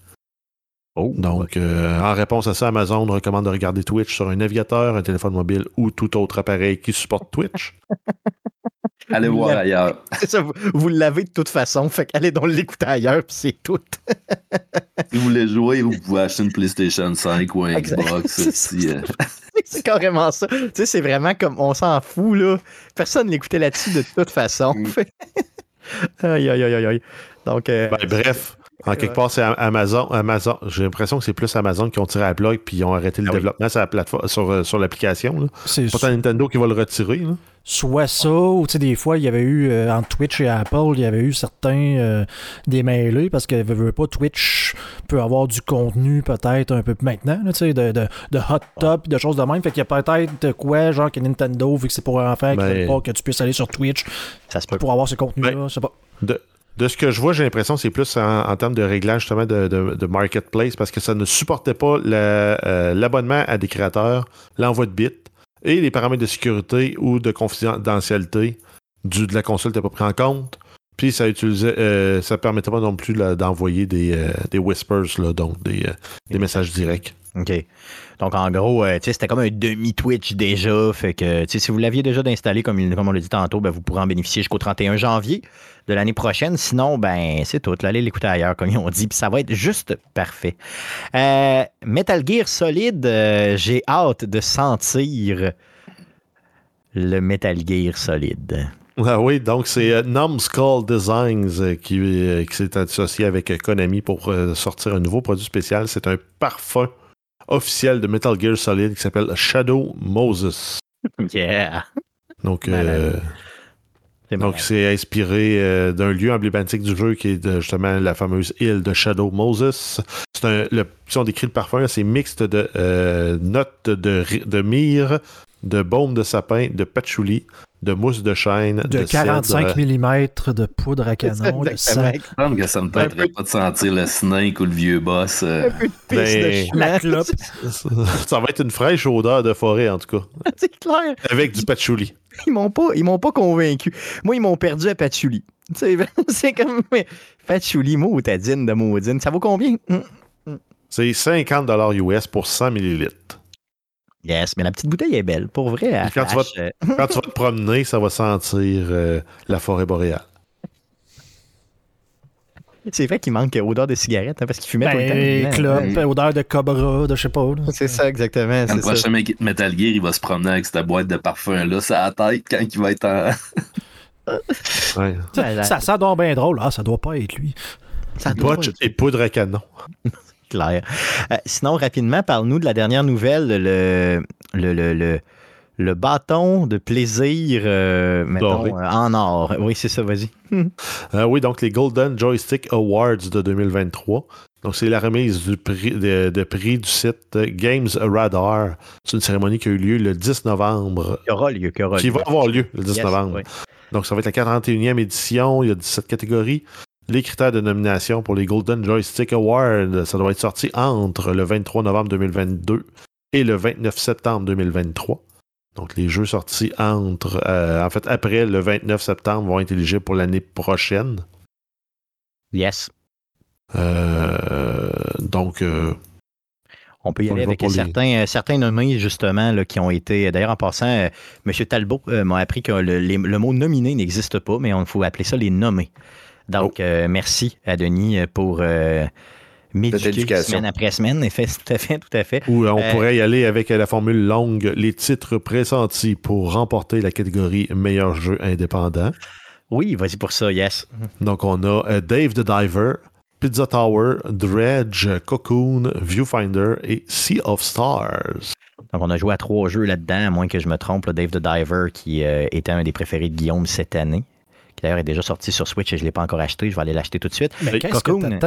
Oh, Donc, euh, en réponse à ça, Amazon recommande de regarder Twitch sur un navigateur, un téléphone mobile ou tout autre appareil qui supporte Twitch. Allez voir ailleurs. Ça, vous, l'avez de toute façon, fait qu'allez donc l'écouter ailleurs, puis c'est tout. si vous voulez jouer, vous pouvez acheter une PlayStation 5 ou un Xbox. Euh. c'est carrément ça. Tu sais, c'est vraiment comme on s'en fout, là. Personne l'écoutait là-dessus de toute façon. Mm. aïe, aïe, aïe, aïe. Donc, euh, ben, bref, en quelque part, c'est Amazon. Amazon. J'ai l'impression que c'est plus Amazon qui ont tiré la plug puis ils ont arrêté le ah développement sur, la plateforme, sur, euh, sur l'application. C'est pas Nintendo qui va le retirer. Soit ça, ou tu sais, des fois, il y avait eu, euh, entre Twitch et Apple, il y avait eu certains euh, démêlés parce que veut pas, Twitch peut avoir du contenu peut-être un peu maintenant, tu sais, de, de, de, hot top, de choses de même. Fait qu'il y a peut-être quoi, genre que Nintendo, vu que c'est pour enfants, ben, pas que tu puisses aller sur Twitch ça se peut. pour avoir ce contenu-là. Ben, pas. De, de ce que je vois, j'ai l'impression que c'est plus en, termes de réglage justement de, marketplace parce que ça ne supportait pas euh, l'abonnement à des créateurs, l'envoi de bits et les paramètres de sécurité ou de confidentialité du, de la console n'étaient pas pris en compte. Puis ça utilisait, euh, ça permettait pas non plus d'envoyer des, euh, des whispers, là, donc des, des messages directs. OK. Donc, en gros, euh, c'était comme un demi-Twitch déjà. Fait que si vous l'aviez déjà installé, comme, comme on l'a dit tantôt, ben, vous pourrez en bénéficier jusqu'au 31 janvier de l'année prochaine. Sinon, ben c'est tout. Allez l'écouter ailleurs, comme ils ont dit. Puis ça va être juste parfait. Euh, Metal Gear Solid, euh, j'ai hâte de sentir le Metal Gear Solid. Ah oui, donc c'est Numbskull Designs qui, qui s'est associé avec Konami pour sortir un nouveau produit spécial. C'est un parfum officiel de Metal Gear Solid qui s'appelle Shadow Moses. Yeah. Donc, euh, donc c'est inspiré euh, d'un lieu emblématique du jeu qui est justement la fameuse île de Shadow Moses. C'est un, le, si on décrit le parfum, c'est mixte de euh, notes de, de myrrhe, de baume de sapin, de patchouli, de mousse de chêne. De, 45 mm de poudre à canon. de sac. Je que ça me tenterait pas de sentir le snake ou le vieux boss. Euh. Ben, la clope. Ça va être une fraîche odeur de forêt, en tout cas. C'est clair. Avec du patchouli. Ils m'ont pas, ils m'ont pas convaincu. Moi, ils m'ont perdu à patchouli. C'est comme patchouli, maudine de maudine. Ça vaut combien? Hum, hum. C'est 50 US pour 100 millilitres. Yes, mais la petite bouteille est belle, pour vrai. Quand tu, vas te, quand, tu vas te, promener, ça va sentir euh, la forêt boréale. C'est vrai qu'il manque odeur de cigarette hein, parce qu'il fumait tout le ben, temps. Clope, odeur de cobra, de je sais pas. C'est ça, exactement. Quand le prochain Metal Gear, il va se promener avec cette boîte de parfum-là, ça la tête quand il va être en. ouais. ça, ça, doit bien drôle. Ah, ça doit pas être lui. Ça doit et poudre à canon. clair. Euh, sinon, rapidement, parle-nous de la dernière nouvelle, le, le, le, bâton de plaisir euh, mettons, euh, en or. Oui, c'est ça, vas-y. oui, donc les Golden Joystick Awards de 2023. Donc, c'est la remise du prix, de, prix du site Games Radar. C'est une cérémonie qui a eu lieu le 10 novembre. Qui aura lieu. Qui, aura qui va avoir lieu le 10 novembre. Donc, ça va être la 41e édition. Il y a 17 catégories. Les critères de nomination pour les Golden Joystick Awards, ça doit être sorti entre le 23 novembre 2022 et le 29 septembre 2023. Donc, les jeux sortis entre, euh, en fait, après le 29 septembre vont être éligibles pour l'année prochaine. Yes. Euh, donc, euh, On peut y aller avec certains, certains nommés, justement, là, qui ont été. D'ailleurs, en passant, M. Talbot m'a appris que le, mot nominé n'existe pas, mais on faut appeler ça les nommés. Donc, oh. merci à Denis pour m'éduquer semaine après semaine. Effet, tout à fait, tout à fait. Ou on pourrait y aller avec la formule longue, les titres pressentis pour remporter la catégorie meilleur jeu indépendant. Oui, vas-y pour ça, yes. Donc, on a Dave the Diver, Pizza Tower, Dredge, Cocoon, Viewfinder et Sea of Stars. Donc, on a joué à trois jeux là-dedans, à moins que je me trompe. Dave the Diver, qui euh, était un des préférés de Guillaume cette année, qui d'ailleurs est déjà sorti sur Switch et je ne l'ai pas encore acheté. Je vais aller l'acheter tout de suite. Mais Cocoon,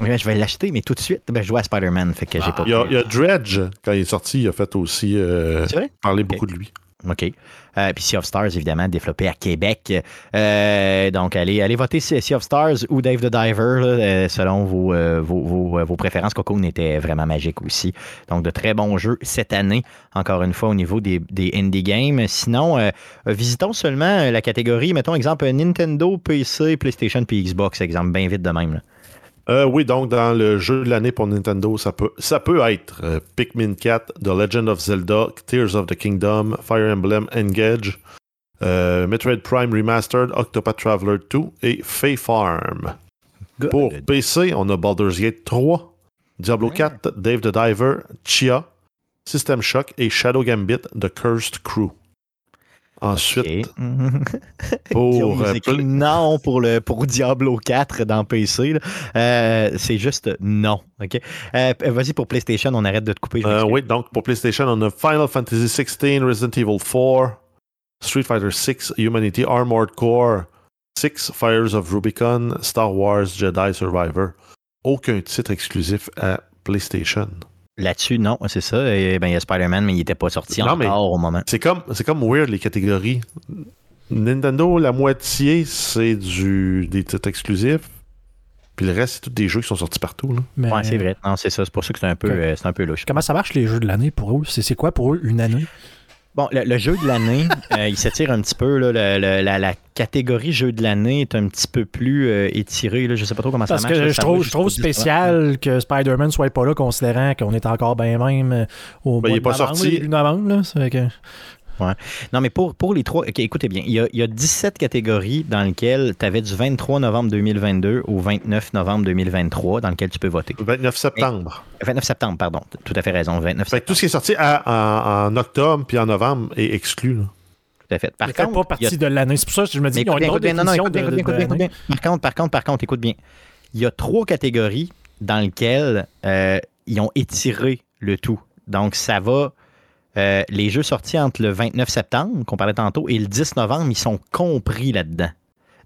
oui, je vais l'acheter, mais tout de suite, ben, je joue à Spider-Man. Fait que j'ai ah, il, y a, Dredge, quand il est sorti, il a fait aussi euh, parler beaucoup de lui. OK. Euh, puis Sea of Stars, évidemment, développé à Québec. Euh, donc, allez, allez voter Sea of Stars ou Dave the Diver, euh, selon vos, vos, vos, préférences. Cocoon était vraiment magique aussi. Donc, de très bons jeux cette année, encore une fois, au niveau des, indie games. Sinon, visitons seulement la catégorie, mettons, exemple, Nintendo, PC, PlayStation puis Xbox, exemple, bien vite de même. Euh, oui, donc dans le jeu de l'année pour Nintendo, ça peut, ça peut être euh, Pikmin 4, The Legend of Zelda, Tears of the Kingdom, Fire Emblem Engage, euh, Metroid Prime Remastered, Octopath Traveler 2 et Fae Farm. Pour PC, on a Baldur's Gate 3, Diablo 4, Dave the Diver, Chia, System Shock et Shadow Gambit, The Cursed Crew. Ensuite, pour, euh, non pour, le, pour Diablo 4 dans PC. Euh, c'est juste non. ok? Euh, Vas-y pour PlayStation, on arrête de te couper. oui, donc pour PlayStation, on a Final Fantasy XVI, Resident Evil 4, Street Fighter 6, Humanity Armored Core, Six Fires of Rubicon, Star Wars Jedi Survivor. Aucun titre exclusif à PlayStation. Là-dessus, non, c'est ça. ben, il y a Spider-Man, mais il n'était pas sorti encore au moment. C'est comme, c'est comme weird les catégories. Nintendo, la moitié, c'est du des titres exclusifs. Puis le reste, c'est tous des jeux qui sont sortis partout. Là. Ouais, c'est vrai. Non, c'est ça. C'est pour ça que c'est un peu, euh, c'est un peu louche. Comment ça marche les jeux de l'année pour eux? C'est quoi pour eux une année? Bon, le, jeu de l'année, euh, il s'étire un petit peu. Là, la, catégorie jeu de l'année est un petit peu plus euh, étirée. Là. Je sais pas trop comment ça marche. Parce que je, trouve, je trouve spécial que Spider-Man soit pas là, considérant qu'on est encore bien même euh, au ben, il est pas sorti. novembre. Là, non, mais pour, pour les trois, écoutez bien, il y, a, il y a 17 catégories dans lesquelles tu avais du 23 novembre 2022 au 29 novembre 2023 dans lesquelles tu peux voter. 29 septembre. 29 septembre, pardon. Tout à fait raison. 29 Tout ce qui est sorti en, octobre puis en novembre est exclu. Tout à fait. Par contre, pas partie de l'année. C'est pour ça que je me dis qu'ils ont une autre non, non, écoute, bien, écoute, bien, Par contre, par contre, par contre, écoute bien. Il y a trois catégories dans lesquelles euh, ils ont étiré le tout. Donc, ça va euh, les jeux sortis entre le 29 septembre, qu'on parlait tantôt, et le 10 novembre, ils sont compris là-dedans.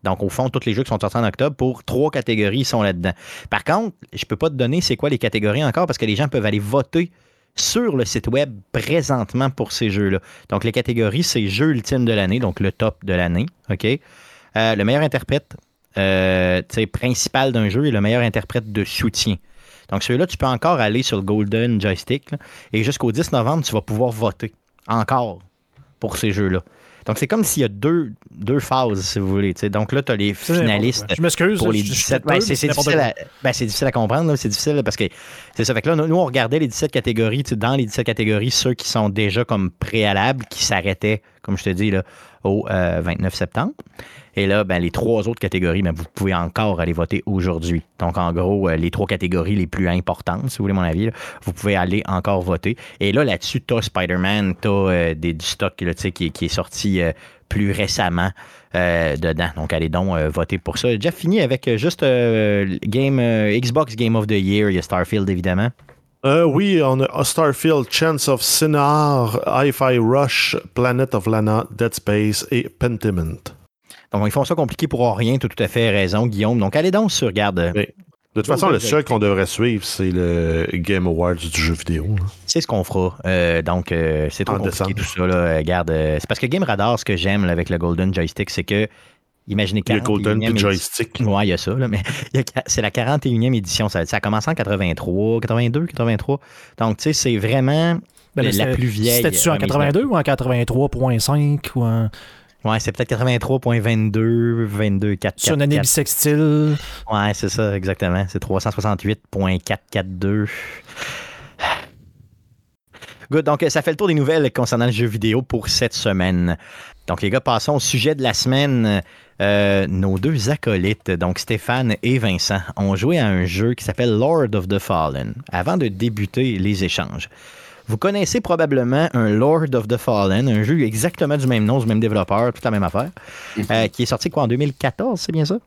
Donc, au fond, tous les jeux qui sont sortis en octobre, pour trois catégories, sont là-dedans. Par contre, je ne peux pas te donner c'est quoi les catégories encore parce que les gens peuvent aller voter sur le site web présentement pour ces jeux-là. Donc, les catégories, c'est jeu ultime de l'année, donc le top de l'année. OK? Euh, le meilleur interprète euh, principal d'un jeu et le meilleur interprète de soutien. Donc, celui-là, tu peux encore aller sur le Golden Joystick et jusqu'au 10 novembre, tu vas pouvoir voter encore pour ces jeux-là. Donc, c'est comme s'il y a deux, deux phases, si vous voulez. Donc là, tu as les finalistes. Je m'excuse. Pour les 17. Ben, c'est difficile, ben, difficile, à comprendre. C'est difficile parce que c'est ça. Fait que là, nous, on regardait les 17 catégories. Dans les 17 catégories, ceux qui sont déjà comme préalables, qui s'arrêtaient, comme je te dis, là, au 29 euh, septembre. Et là, ben, les trois autres catégories, ben, vous pouvez encore aller voter aujourd'hui. Donc, en gros, euh, les trois catégories les plus importantes, si vous voulez mon avis, vous pouvez aller encore voter. Et là, là-dessus, tu as Spider-Man, tu as euh, du stock qui, qui est sorti plus récemment dedans. Donc, allez donc voter pour ça. Déjà fini avec juste game, Xbox Game of the Year. Il Starfield, évidemment. oui, on a Starfield, Chance of Sinar, Hi-Fi Rush, Planet of Lana, Dead Space et Pentiment. Donc, ils font ça compliqué pour rien. Tu as tout à fait raison, Guillaume. Donc, allez donc sur, regarde. de toute façon, le seul qu'on devrait suivre, c'est le Game Awards du jeu vidéo. C'est ce qu'on fera. Euh, donc, euh, c'est trop compliqué tout ça. Là. Euh, c'est parce que Game Radar, ce que j'aime avec le Golden Joystick, c'est que Imaginez 40 Le Golden Joystick. Oui, il y a ça, là, mais c'est la 41e édition. Ça, ça a commencé en 83, 82, 83. Donc, tu sais, c'est vraiment ben, la plus vieille. C'était-tu en 82 ou en 83.5 ou en... Ouais, c'est peut-être 83.22, 22, 4, Sur une année bisextile. Ouais, c'est ça, exactement. C'est 368.442. Good. Donc, ça fait le tour des nouvelles concernant le jeu vidéo pour cette semaine. Donc, les gars, passons au sujet de la semaine. Euh, nos deux acolytes, donc Stéphane et Vincent, ont joué à un jeu qui s'appelle Lord of the Fallen avant de débuter les échanges. Vous connaissez probablement un Lord of the Fallen, un jeu exactement du même nom, du même développeur, toute la même affaire, mhm. euh, qui est sorti quoi en 2014, c'est bien ça?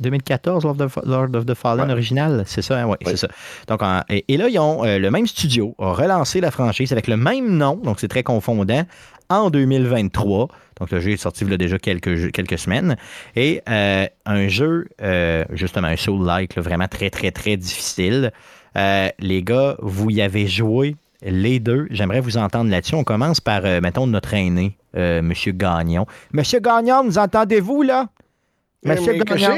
2014, Lord of, the Fallen original, c'est ça, hein? oui, c'est ça. Donc, et, là, ils ont euh, le même studio, a relancé la franchise avec le même nom, donc c'est très confondant, en 2023. Donc, le jeu est sorti a déjà quelques, quelques semaines. Et euh, un jeu, euh, justement, un soul-like, vraiment très, très, très difficile. Les gars, vous y avez joué les deux. J'aimerais vous entendre là-dessus. On commence par, mettons, notre aîné, M. Gagnon. Monsieur Gagnon, nous entendez-vous, là? Monsieur Gagnon,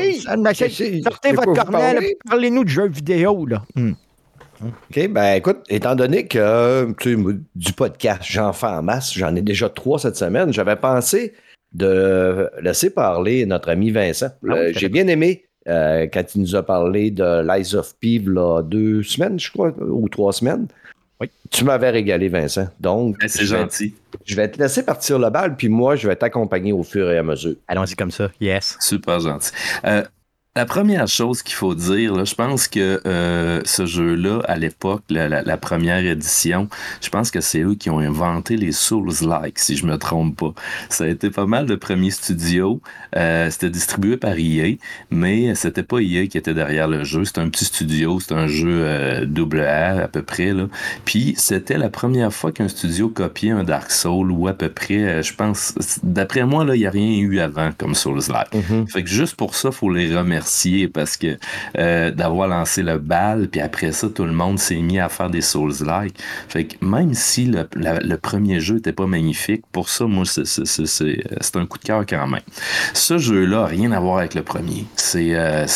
sortez votre cornel, parlez-nous de jeux vidéo, là. Hmm. OK, ben écoute, étant donné que du podcast, j'en fais en masse, j'en ai déjà trois cette semaine, j'avais pensé de laisser parler notre ami Vincent. Ah euh, j'ai bien aimé euh, quand il nous a parlé de l'Eyes of P là, deux semaines, je crois, ou trois semaines. Oui. Tu m'avais régalé, Vincent. Donc, ben, c'est gentil. Je vais te laisser partir le bal, puis moi, je vais t'accompagner au fur et à mesure. Allons-y comme ça. Yes. Super gentil. Euh, la première chose qu'il faut dire, là, je pense que euh, ce jeu-là, à l'époque, la, première édition, je pense que c'est eux qui ont inventé les Souls-like, si je me trompe pas. Ça a été pas mal de premiers studios. Euh, c'était distribué par EA, mais c'était pas EA qui était derrière le jeu. C'était un petit studio, c'était un jeu euh, double A à peu près. Là. Puis c'était la première fois qu'un studio copiait un Dark Souls ou à peu près, je pense, d'après moi, il n'y a rien eu avant comme Souls-like. Mm-hmm. Fait que juste pour ça, faut les remercier parce que euh, d'avoir lancé le bal, puis après ça, tout le monde s'est mis à faire des Souls-like. Fait que même si le, premier jeu n'était pas magnifique, pour ça, moi, c'est un coup de cœur quand même. Ce jeu-là rien à voir avec le premier. C'est euh,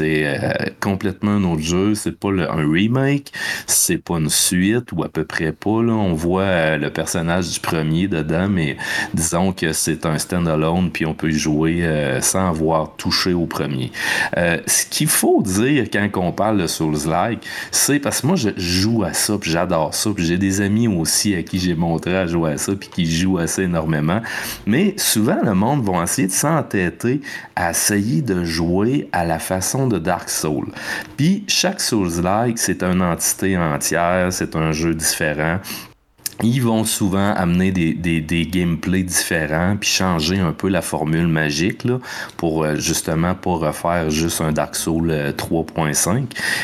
euh, complètement un autre jeu. C'est pas un remake, c'est pas une suite, ou à peu près pas. Là. On voit le personnage du premier dedans, mais disons que c'est un stand-alone, puis on peut y jouer sans avoir touché au premier. Euh, ce qu'il faut dire quand on parle de Souls-like, c'est parce que moi, je joue à ça, puis j'adore ça, puis j'ai des amis aussi à qui j'ai montré à jouer à ça, puis qui jouent ça énormément. Mais souvent, le monde va essayer de s'entêter à essayer de jouer à la façon de Dark Souls. Puis chaque Souls-like, c'est une entité entière, c'est un jeu différent ils vont souvent amener des, des, des gameplays différents puis changer un peu la formule magique là, pour euh, justement pas refaire juste un Dark Souls 3.5. Euh,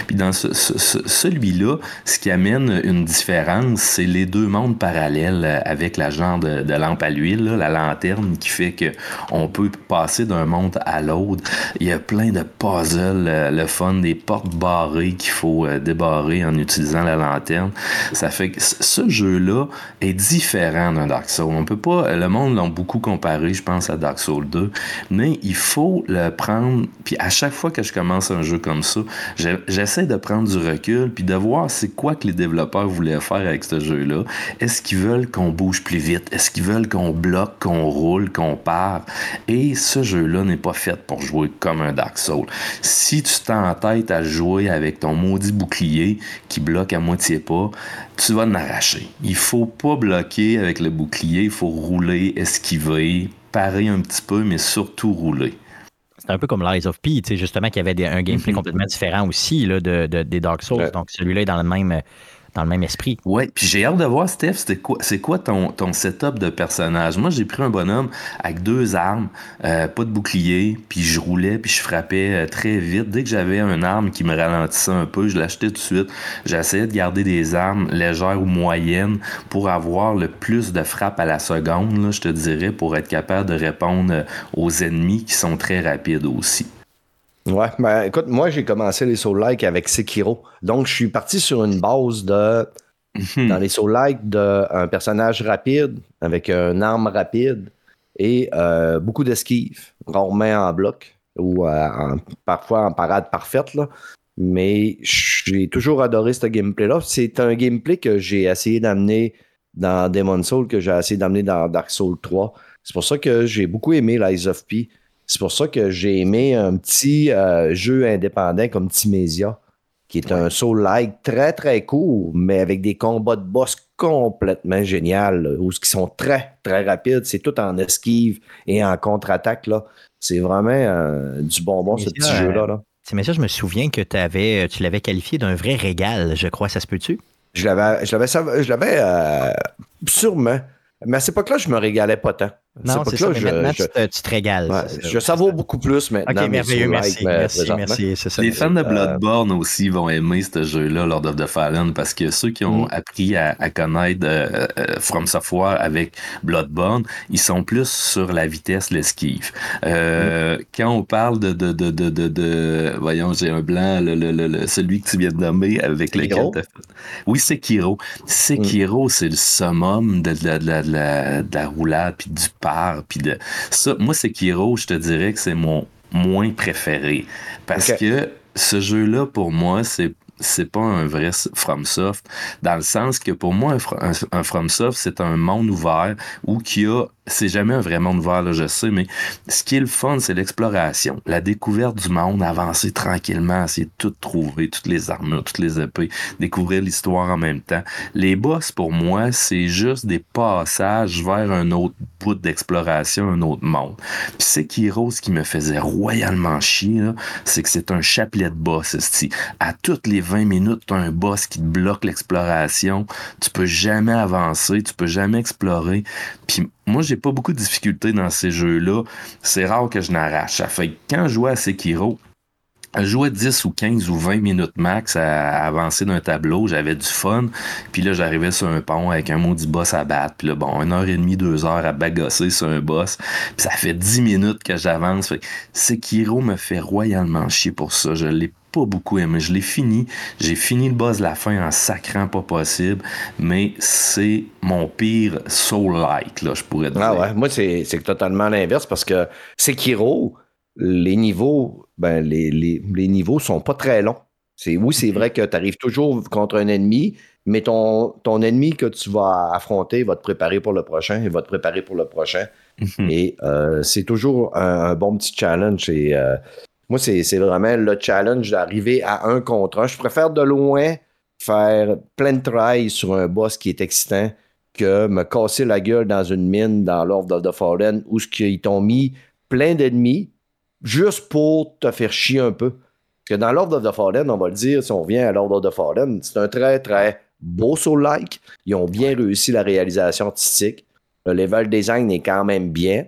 puis dans ce, celui-là, ce qui amène une différence, c'est les deux mondes parallèles euh, avec la genre de, de lampe à l'huile, la lanterne qui fait que on peut passer d'un monde à l'autre. Il y a plein de puzzles, le fun, des portes barrées qu'il faut débarrer en utilisant la lanterne. Ça fait que ce jeu-là est différent d'un Dark Souls. On peut pas, le monde l'a beaucoup comparé, je pense, à Dark Souls 2, mais il faut le prendre, puis à chaque fois que je commence un jeu comme ça, j'essaie de prendre du recul, puis de voir c'est quoi que les développeurs voulaient faire avec ce jeu-là. Est-ce qu'ils veulent qu'on bouge plus vite? Est-ce qu'ils veulent qu'on bloque, qu'on roule, qu'on part? Et ce jeu-là n'est pas fait pour jouer comme un Dark Souls. Si tu t'entêtes à jouer avec ton maudit bouclier qui bloque à moitié pas, tu vas l'arracher. Il faut pas bloquer avec le bouclier, il faut rouler, esquiver, parer un petit peu, mais surtout rouler. C'est un peu comme Lies of P, justement, qui avait un gameplay mhm. complètement différent aussi là, de, des Dark Souls. Donc celui-là est dans le même dans le même esprit. Ouais, puis j'ai hâte de voir, Steph, c'est quoi, quoi ton, setup de personnage? Moi, j'ai pris un bonhomme avec deux armes, euh, pas de bouclier, puis je roulais, puis je frappais euh, très vite. Dès que j'avais une arme qui me ralentissait un peu, je l'achetais tout de suite. J'essayais de garder des armes légères ou moyennes pour avoir le plus de frappes à la seconde, je te dirais, pour être capable de répondre euh, aux ennemis qui sont très rapides aussi. Ouais, ben écoute, moi j'ai commencé les Soul-like avec Sekiro. Donc je suis parti sur une base de. Mhm. Dans les Soul-like, d'un personnage rapide, avec une arme rapide et euh, beaucoup d'esquives, rarement en bloc ou euh, parfois en parade parfaite. Là. Mais j'ai toujours adoré ce gameplay-là. C'est un gameplay que j'ai essayé d'amener dans Demon's Soul, que j'ai essayé d'amener dans Dark Souls 3. C'est pour ça que j'ai beaucoup aimé l'Eyes of P. C'est pour ça que j'ai aimé un petit euh, jeu indépendant comme Timesia. qui est un soul-like très, très court, mais avec des combats de boss complètement génial, où qui sont très, très rapides. C'est tout en esquive et en contre-attaque. Là. C'est vraiment euh, du bonbon, ce petit jeu-là. Là. Mais ça, je me souviens que avais, tu l'avais qualifié d'un vrai régal, je crois. Ça se peut-tu? Je l'avais, je l'avais, je l'avais euh, sûrement. Mais à cette époque-là, je me régalais pas tant. Non, c'est ça, mais maintenant, tu, te, régales. je savoure beaucoup plus maintenant. OK, merveilleux, merci. merci, merci, ça. Les fans de Bloodborne aussi vont aimer ce jeu-là, Lord of the Fallen, parce que ceux qui ont mm. appris à, connaître euh, euh, From Software avec Bloodborne, ils sont plus sur la vitesse, l'esquive. Euh, mm. Quand on parle de, de, de, de, de voyons, j'ai un blanc, le, le, celui que tu viens de nommer avec lequel Oui, c'est Kiro. Sekiro, mm. c'est le summum de, de, de, la, de la roulade puis du puis de ça. Moi, c'est Kiro, je te dirais que c'est mon moins préféré. Parce que ce jeu-là, pour moi, c'est c'est pas un vrai FromSoft, dans le sens que pour moi, un, un FromSoft, c'est un monde ouvert où qui a c'est jamais un vrai monde ouvert, là, je sais, mais ce qui est le fun, c'est l'exploration, la découverte du monde, avancer tranquillement, essayer de tout trouver, toutes les armures, toutes les épées, découvrir l'histoire en même temps. Les boss, pour moi, c'est juste des passages vers un autre bout d'exploration, un autre monde. Puis c'est Kiro, ce qui me faisait royalement chier, c'est que c'est un chapelet de boss, À toutes les 20 minutes, tu as un boss qui te bloque l'exploration, tu peux jamais avancer, tu peux jamais explorer. Puis moi, j'ai pas beaucoup de difficultés dans ces jeux-là. C'est rare que je n'arrache. Fait que quand je jouais à Sekiro, je jouais 10 ou 15 ou 20 minutes max à avancer d'un tableau, j'avais du fun. Puis là, j'arrivais sur un pont avec un maudit boss à battre. Puis là, bon, une heure et demie, deux heures à bagosser sur un boss. Puis ça fait 10 minutes que j'avance. Sekiro me fait royalement chier pour ça. Je l'ai beaucoup aimé. Je l'ai fini. J'ai fini le boss de la fin en sacrant pas possible, mais c'est mon pire soul-like, là, je pourrais dire. Ah ouais, moi, c'est totalement l'inverse parce que Sekiro, les niveaux, ben, les, les, les niveaux sont pas très longs. C'est, oui, c'est mhm. vrai que tu arrives toujours contre un ennemi, mais ton, ton ennemi que tu vas affronter va te préparer pour le prochain, il va te préparer pour le prochain. Mhm. Et euh, c'est toujours un, bon petit challenge. Et euh, moi, c'est vraiment le challenge d'arriver à un contre un. Je préfère de loin faire plein de tries sur un boss qui est excitant que me casser la gueule dans une mine dans Lord of the Fallen où ils t'ont mis plein d'ennemis juste pour te faire chier un peu. Parce que dans Lord of the Fallen, on va le dire, si on revient à Lord of the Fallen, c'est un très, très beau soul-like. Ils ont bien réussi la réalisation artistique. Le level design est quand même bien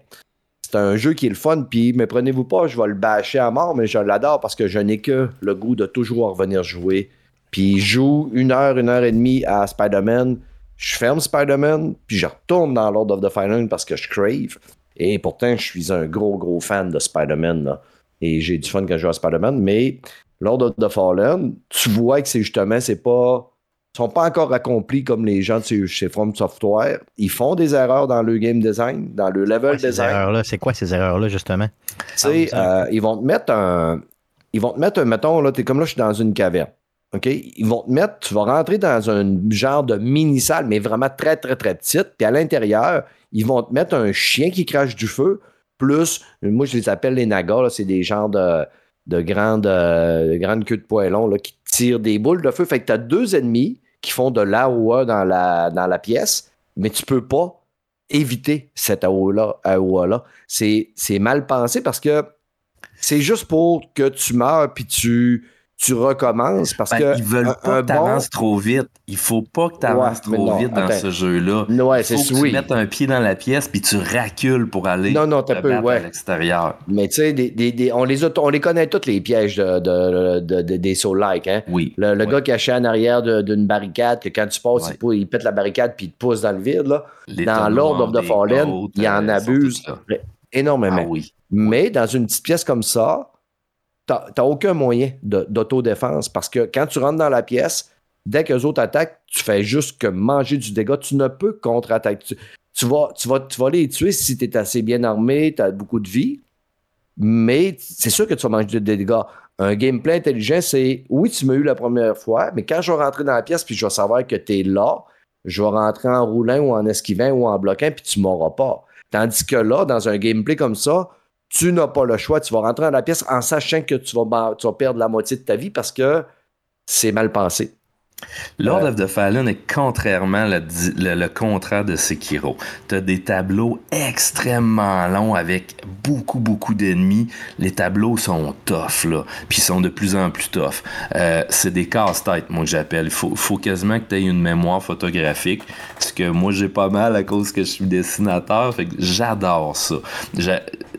c'est un jeu qui est le fun, puis mais prenez-vous pas, je vais le bâcher à mort, mais je l'adore parce que je n'ai que le goût de toujours revenir jouer. Puis je joue une heure, une heure et demie à Spider-Man, je ferme Spider-Man, puis je retourne dans Lord of the Fallen parce que je crave. Et pourtant, je suis un gros, gros fan de Spider-Man. Et j'ai du fun quand je joue à Spider-Man, mais Lord of the Fallen, tu vois que c'est justement, c'est pas sont pas encore accomplis comme les gens de chez From Software. Ils font des erreurs dans le game design, dans le level design. C'est quoi ces erreurs-là, justement? Tu euh, ils vont te mettre un. Ils vont te mettre un, mettons, là, es comme là, je suis dans une caverne. OK? Ils vont te mettre, tu vas rentrer dans un genre de mini-salle, mais vraiment très, très, très petite. Puis à l'intérieur, ils vont te mettre un chien qui crache du feu, plus, moi, je les appelle les nagas, c'est des genres de, de grandes, euh, grandes queues de poêlons là, qui tirent des boules de feu. Fait que tu as deux ennemis qui font de l'AOA dans la, pièce, mais tu peux pas éviter cette AOA-là. C'est mal pensé parce que c'est juste pour que tu meurs puis tu tu recommences parce ben, que. Ils veulent pas que tu avances trop vite. Il faut pas que tu avances trop vite dans ce jeu-là. Ouais, Il faut que tu mettes un pied dans la pièce puis tu recules pour aller non, non, peu, ouais. à l'extérieur. Mais tu sais, des, des, on, les on les connaît tous les pièges de, de, de, des Soul-like. Hein? Oui. Le, le gars caché en arrière d'une barricade, que quand tu passes, il, pète la barricade puis il te pousse dans le vide. Là. Dans Lord of the Fallen, il en abuse énormément. Ah, oui. Mais dans une petite pièce comme ça, tu n'as aucun moyen d'autodéfense parce que quand tu rentres dans la pièce, dès que les autres attaquent, tu fais juste que manger du dégât. Tu ne peux contre-attaquer. Tu, vas, tu, vas, tu vas les tuer si tu es assez bien armé, tu as beaucoup de vie, mais c'est sûr que tu vas manger des dégâts. Un gameplay intelligent, c'est oui, tu m'as eu la première fois, mais quand je vais rentrer dans la pièce puis je vais savoir que tu es là, je vais rentrer en roulant ou en esquivant ou en bloquant puis tu m'auras pas. Tandis que là, dans un gameplay comme ça, tu n'as pas le choix. Tu vas rentrer dans la pièce en sachant que tu vas, perdre la moitié de ta vie parce que c'est mal pensé. Lord of the Fallen est contrairement le, le, contraire de Sekiro. Tu as des tableaux extrêmement longs avec beaucoup, beaucoup d'ennemis. Les tableaux sont tough, là. Puis sont de plus en plus tough. Euh, c'est des casse-têtes, moi, que j'appelle. Il faut, faut, quasiment que tu aies une mémoire photographique. Ce que moi, j'ai pas mal à cause que je suis dessinateur. Fait que j'adore ça.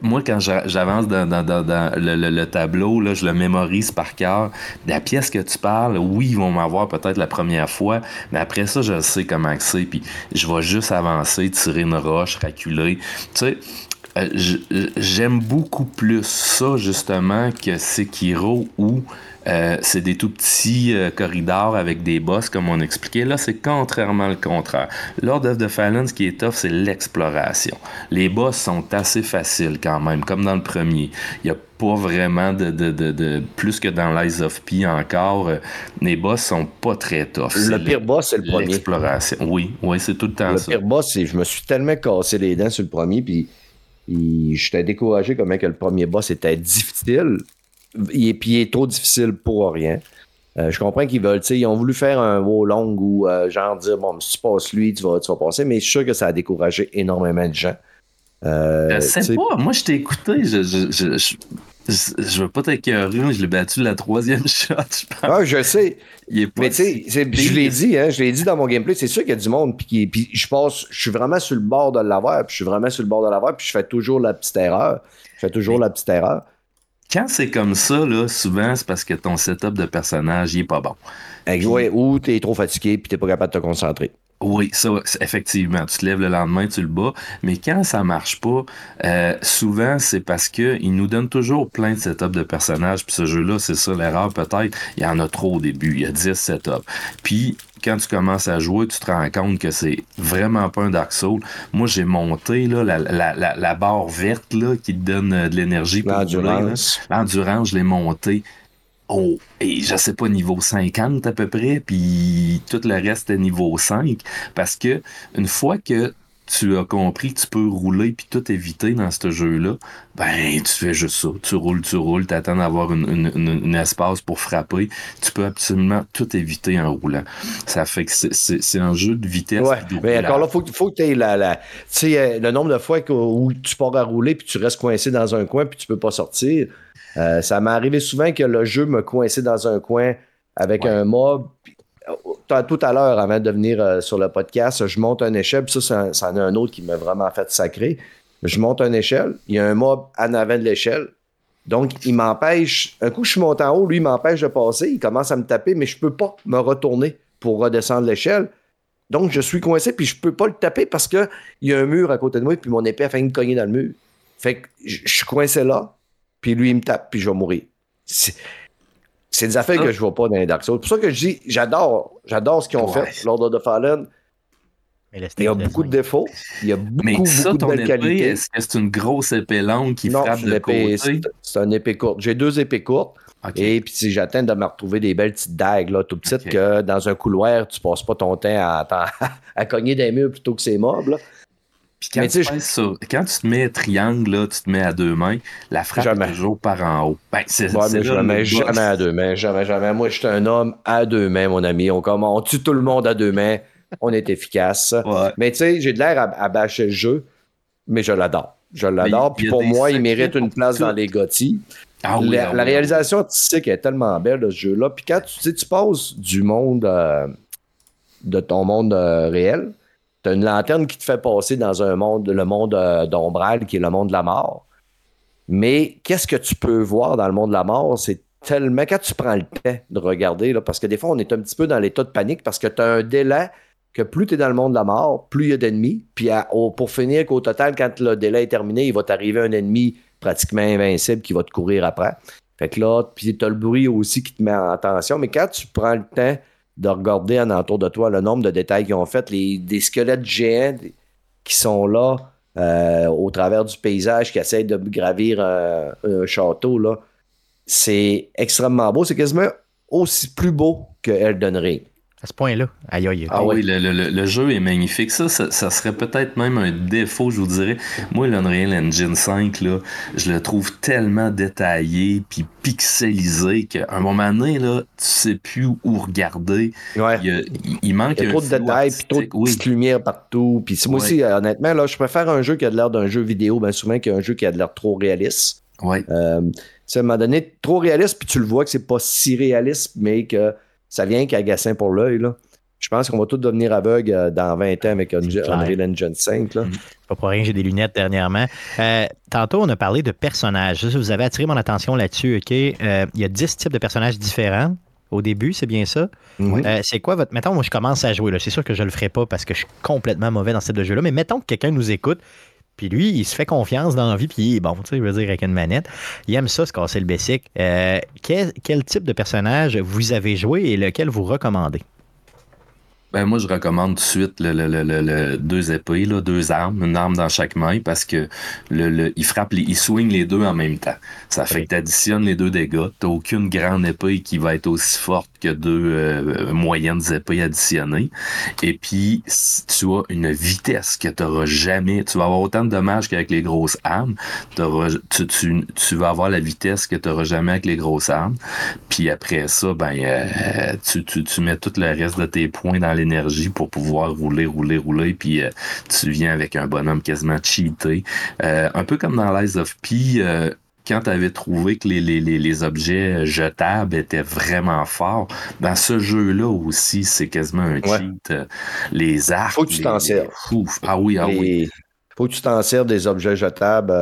Moi, quand j'avance dans, dans, dans, le, le, tableau, là, je le mémorise par cœur. La pièce que tu parles, oui, ils vont m'avoir peut-être la première fois, mais après ça, je sais comment c'est, puis je vais juste avancer, tirer une roche, reculer. Tu sais, euh, j'aime beaucoup plus ça, justement, que Sekiro où euh, c'est des tout petits euh, corridors avec des boss, comme on expliquait. Là, c'est contrairement le contraire. Lord of the Fallen, ce qui est tough, c'est l'exploration. Les boss sont assez faciles quand même, comme dans le premier. Il y a pas vraiment de, de, de, plus que dans l'Eyes of P encore. Euh, les boss sont pas très tough. Le pire boss, c'est le premier. L'exploration. Oui, oui, c'est tout le temps ça. Le pire boss, c'est je me suis tellement cassé les dents sur le premier, puis j'étais découragé comment que le premier boss était difficile. Et puis il est trop difficile pour rien. Euh, je comprends qu'ils veulent, ils ont voulu faire un haut long ou euh, genre dire bon, si tu passes lui, tu vas, tu vas passer, mais je suis sûr que ça a découragé énormément de gens. Euh, c'est pas, moi je t'ai écouté, je, je, je, je, veux pas t'écœurer, je l'ai battu la troisième shot, je pense. Ah, je sais. mais tu sais, je l'ai dit, hein, je l'ai dit dans mon gameplay, c'est sûr qu'il y a du monde, puis, puis je passe, je suis vraiment sur le bord de l'avoir, puis je suis vraiment sur le bord de l'avoir, puis je fais toujours la petite erreur. Je fais toujours la petite erreur. Quand c'est comme ça, là, souvent, c'est parce que ton setup de personnage, il est pas bon. Oui, ou tu es trop fatigué puis tu pas capable de te concentrer. Oui, ça, effectivement. Tu te lèves le lendemain, tu le bats. Mais quand ça marche pas, euh, souvent, c'est parce que il nous donne toujours plein de setups de personnages. Puis ce jeu-là, c'est ça l'erreur peut-être. Il y en a trop au début. Il y a 10 setups. Puis quand tu commences à jouer, tu te rends compte que c'est vraiment pas un Dark Souls. Moi, j'ai monté là, la, la, la, barre verte là, qui te donne euh, de l'énergie pour L'endurance. L'endurance, je l'ai monté. Oh, et je sais pas, niveau 50 à peu près, puis tout le reste est niveau 5. Parce que une fois que tu as compris que tu peux rouler puis tout éviter dans ce jeu-là, ben tu fais juste ça. Tu roules, tu roules, tu attends d'avoir un espace pour frapper. Tu peux absolument tout éviter en roulant. Ça fait que c'est un jeu de vitesse. Ouais, mais encore là, il faut, faut, que tu aies la, la tu sais, euh, le nombre de fois où tu pars à rouler puis tu restes coincé dans un coin puis tu peux pas sortir. Euh, ça m'est arrivé souvent que le jeu me coincé dans un coin avec un mob tout à l'heure, avant de venir euh, sur le podcast, je monte un échelle, puis ça, c'en est un autre qui m'a vraiment fait sacré. Je monte une échelle, il y a un mob en avant de l'échelle. Donc, il m'empêche. Un coup, je suis monté en haut, lui, il m'empêche de passer. Il commence à me taper, mais je ne peux pas me retourner pour redescendre l'échelle. Donc, je suis coincé, puis je ne peux pas le taper parce qu'il y a un mur à côté de moi, puis mon épée a failli me cogner dans le mur. Fait que je suis coincé là, puis lui, il me tape, puis je vais mourir. C'est des affaires que je vois pas dans les Dark Souls. C'est pour ça que je dis, j'adore, j'adore ce qu'ils ont fait, Lord of the Fallen. il y a beaucoup de défauts. Il y a beaucoup, mais ça, beaucoup de belles qualités. Est-ce que c'est une grosse épée longue qui frappe de côté? C'est une épée courte. J'ai deux épées courtes. Et puis si j'attends de me retrouver des belles petites dagues, là, tout petites, que dans un couloir, tu passes pas ton temps à, à, cogner des murs plutôt que ces mobs. Puis quand, tu quand tu te mets triangle, là, tu te mets à deux mains, la frappe est toujours par en haut. Ben, c'est ouais, mais je me mets jamais à deux mains. Jamais, jamais. Moi, je suis un homme à deux mains, mon ami. On, on tue tout le monde à deux mains. On est efficace. Mais tu sais, j'ai de l'air à, bâcher le jeu, mais je l'adore. Je l'adore. Puis pour moi, il mérite une place dans les GOTY. Ah la, ah réalisation artistique est tellement belle de ce jeu-là. Puis quand tu, tu passes du monde, euh, de ton monde euh, réel, une lanterne qui te fait passer dans un monde, le monde euh, qui est le monde de la mort. Mais qu'est-ce que tu peux voir dans le monde de la mort? C'est tellement. Quand tu prends le temps de regarder, là, parce que des fois, on est un petit peu dans l'état de panique parce que tu as un délai que plus tu es dans le monde de la mort, plus il y a d'ennemis. Puis pour finir, qu'au total, quand le délai est terminé, il va t'arriver un ennemi pratiquement invincible qui va te courir après. Fait que là, puis tu as le bruit aussi qui te met en tension. Mais quand tu prends le temps de regarder en entour de toi le nombre de détails qu'ils ont fait, les, des squelettes géants qui sont là euh, au travers du paysage, qui essayent de gravir un, château, là. C'est extrêmement beau. C'est quasiment aussi plus beau que Elden Ring. À ce point-là. Aïe, aïe. Ah oui, le, jeu est magnifique. Ça, ça, serait peut-être même un défaut, je vous dirais. Moi, l'Unreal Engine 5, là, je le trouve tellement détaillé puis pixelisé qu'à un moment donné, là, tu sais plus où regarder. Ouais. Il, manque il y a trop de détails, puis trop de petites lumières partout. Puis moi aussi, honnêtement, là, je préfère un jeu qui a l'air d'un jeu vidéo, bien souvent, qu'un jeu qui a de l'air trop réaliste. Ouais. Euh, à un moment donné, trop réaliste, puis tu le vois que c'est pas si réaliste, mais que ça vient qu'agaçant pour l'œil. Je pense qu'on va tous devenir aveugles euh, dans 20 ans avec Unreal Engine 5. Là. Pas pour rien, j'ai des lunettes dernièrement. Euh, tantôt, on a parlé de personnages. Vous avez attiré mon attention là-dessus. OK? Euh, il y a 10 types de personnages différents. Au début, c'est bien ça. c'est quoi votre. Mettons, moi, je commence à jouer. C'est sûr que je le ferai pas parce que je suis complètement mauvais dans ce type de jeu-là. Mais mettons que quelqu'un nous écoute puis lui, il se fait confiance dans la vie, puis il est bon, tu sais, je veux dire, avec une manette. Il aime ça, se casser le basic. Euh, quel, quel, type de personnage vous avez joué et lequel vous recommandez? Ben moi, je recommande tout de suite le, le, le, deux épées, là, deux armes, une arme dans chaque main, parce que le, il frappe, les, il swing les deux en même temps. Ça fait que tu additionnes les deux dégâts. T'as aucune grande épée qui va être aussi forte que deux euh, moyennes épées additionnées. Et puis, tu as une vitesse que tu n'auras jamais. Tu vas avoir autant de dommages qu'avec les grosses armes. Tu, vas avoir la vitesse que tu n'auras jamais avec les grosses armes. Puis après ça, ben, euh, tu, tu, tu mets tout le reste de tes points dans l'énergie pour pouvoir rouler, rouler, rouler, puis euh, tu viens avec un bonhomme quasiment cheaté. Un peu comme dans Lies of P, quand tu avais trouvé que les, les, les, objets jetables étaient vraiment forts, dans ce jeu-là aussi, c'est quasiment un cheat. Les arcs. Faut que tu t'en sers. Ah oui, ah oui faut que tu t'en sers des objets jetables.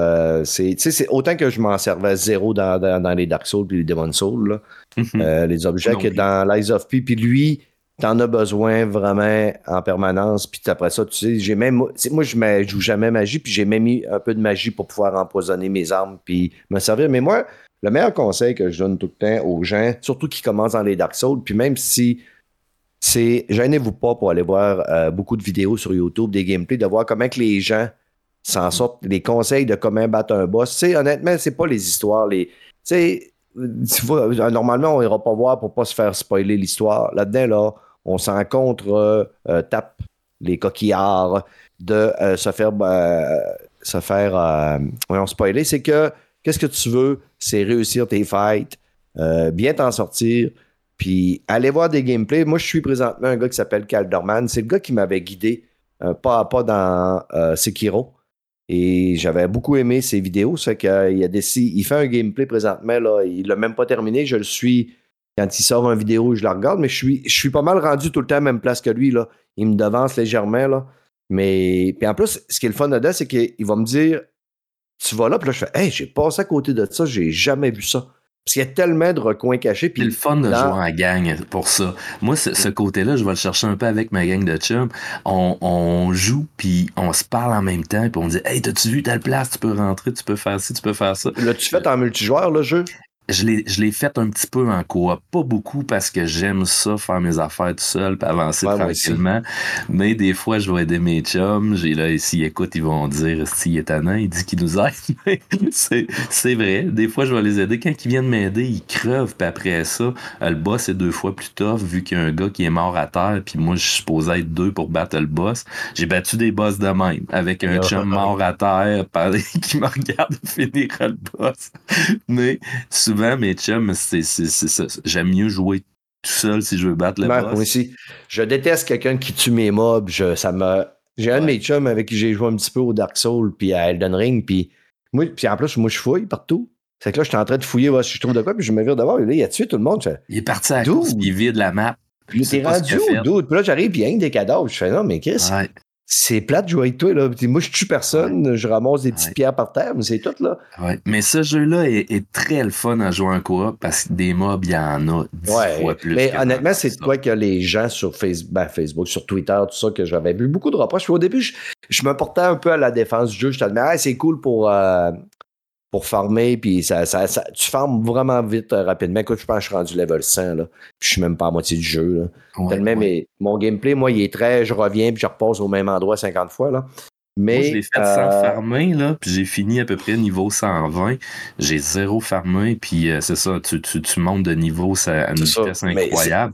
c'est, autant que je m'en servais zéro dans, dans, les Dark Souls et les Demon Souls. Mhm. les objets que dans Lies of P. Puis lui, t'en as besoin vraiment en permanence. Puis après ça, tu sais, j'ai même. Moi, je ne joue jamais magie, puis j'ai même mis un peu de magie pour pouvoir empoisonner mes armes, puis me servir. Mais moi, le meilleur conseil que je donne tout le temps aux gens, surtout qui commencent dans les Dark Souls, puis même si c'est. Gênez-vous pas pour aller voir euh, beaucoup de vidéos sur YouTube, des gameplays, de voir comment que les gens s'en sortent, les conseils de comment battre un boss. Tu sais, honnêtement, c'est pas les histoires, les. Tu sais, normalement, on ira pas voir pour pas se faire spoiler l'histoire. Là-dedans, là, on s'en contre euh, euh, tape les coquillards de euh, se faire se faire voyons, spoiler, c'est que qu'est-ce que tu veux, c'est réussir tes fights, bien t'en sortir, puis aller voir des gameplays. Moi, je suis présentement un gars qui s'appelle Calderman. C'est le gars qui m'avait guidé pas à pas dans Sekiro. Et j'avais beaucoup aimé ses vidéos. C'est qu'il a il fait un gameplay présentement. Là, il l'a même pas terminé. Je le suis quand il sort une vidéo, je la regarde, mais je suis, je suis pas mal rendu tout le temps à la même place que lui. Là. Il me devance légèrement. Là. Mais puis en plus, ce qui est le fun dedans, c'est qu'il va me dire Tu vas là, puis là, je fais Hey, j'ai passé à côté de ça, j'ai jamais vu ça. Parce qu'il y a tellement de recoins cachés. C'est le fun de jouer en gang pour ça. Moi, ce, côté-là, je vais le chercher un peu avec ma gang de chums. On, on joue, puis on se parle en même temps, puis on dit Hey, t'as-tu vu telle place? Tu peux rentrer, tu peux faire ci, tu peux faire ça. L'as-tu fait en multijoueur, le jeu? Je l'ai fait un petit peu en coop. Pas beaucoup parce que j'aime ça, faire mes affaires tout seul puis avancer tranquillement. Mais des fois, je vais aider mes chums. J'ai là, ici, écoute, ils vont dire si est étonnant, il dit qu'il nous aide. c'est vrai. Des fois, je vais les aider. Quand ils viennent m'aider, ils crevent. Puis après ça, le boss est deux fois plus tough vu qu'il y a un gars qui est mort à terre. Puis moi, je suis supposé être deux pour battre le boss. J'ai battu des boss de même avec un chum mort à terre qui me regarde finir le boss. Mais souvent, mes chums, c'est, j'aime mieux jouer tout seul si je veux battre le boss. Moi aussi. Je déteste quelqu'un qui tue mes mobs. ça me... J'ai un de mes chums avec qui j'ai joué un petit peu au Dark Souls puis à Elden Ring. Puis, moi, puis en plus, moi, je fouille partout. C'est que là, je suis en train de fouiller voir si je trouve de quoi, puis je me vire d'abord, là, il a tué tout le monde. il est parti à cause, il vide la map. Puis t'es rendu où, Puis là, j'arrive, puis il y a des cadavres. Je fais, non, mais qu'est-ce c'est plate de jouer avec toi. Là. Moi, je tue personne, je ramasse des petites pierres par terre, mais c'est tout. là. Ouais. Mais ce jeu-là est, très le fun à jouer en coop parce que des mobs, il y en a dix fois plus. Mais honnêtement, c'est quoi que les gens sur Facebook, ben, Facebook, sur Twitter, tout ça, que j'avais vu beaucoup de reproches. Au début, je, me portais un peu à la défense du jeu. Je te disais, ah, c'est cool pour, euh, pour farmer, puis ça, ça, tu farmes vraiment vite, euh, rapidement. Écoute, je pense que je suis rendu level 100, là. Puis je suis même pas à moitié du jeu, là. Tellement, mais mon gameplay, moi, il est très, je reviens, puis je repasse au même endroit 50 fois, là. Mais, Moi, je l'ai fait sans farmer, là, puis j'ai fini à peu près niveau 120. J'ai zéro farmé, puis c'est ça, tu, tu, tu, montes de niveau à une vitesse incroyable.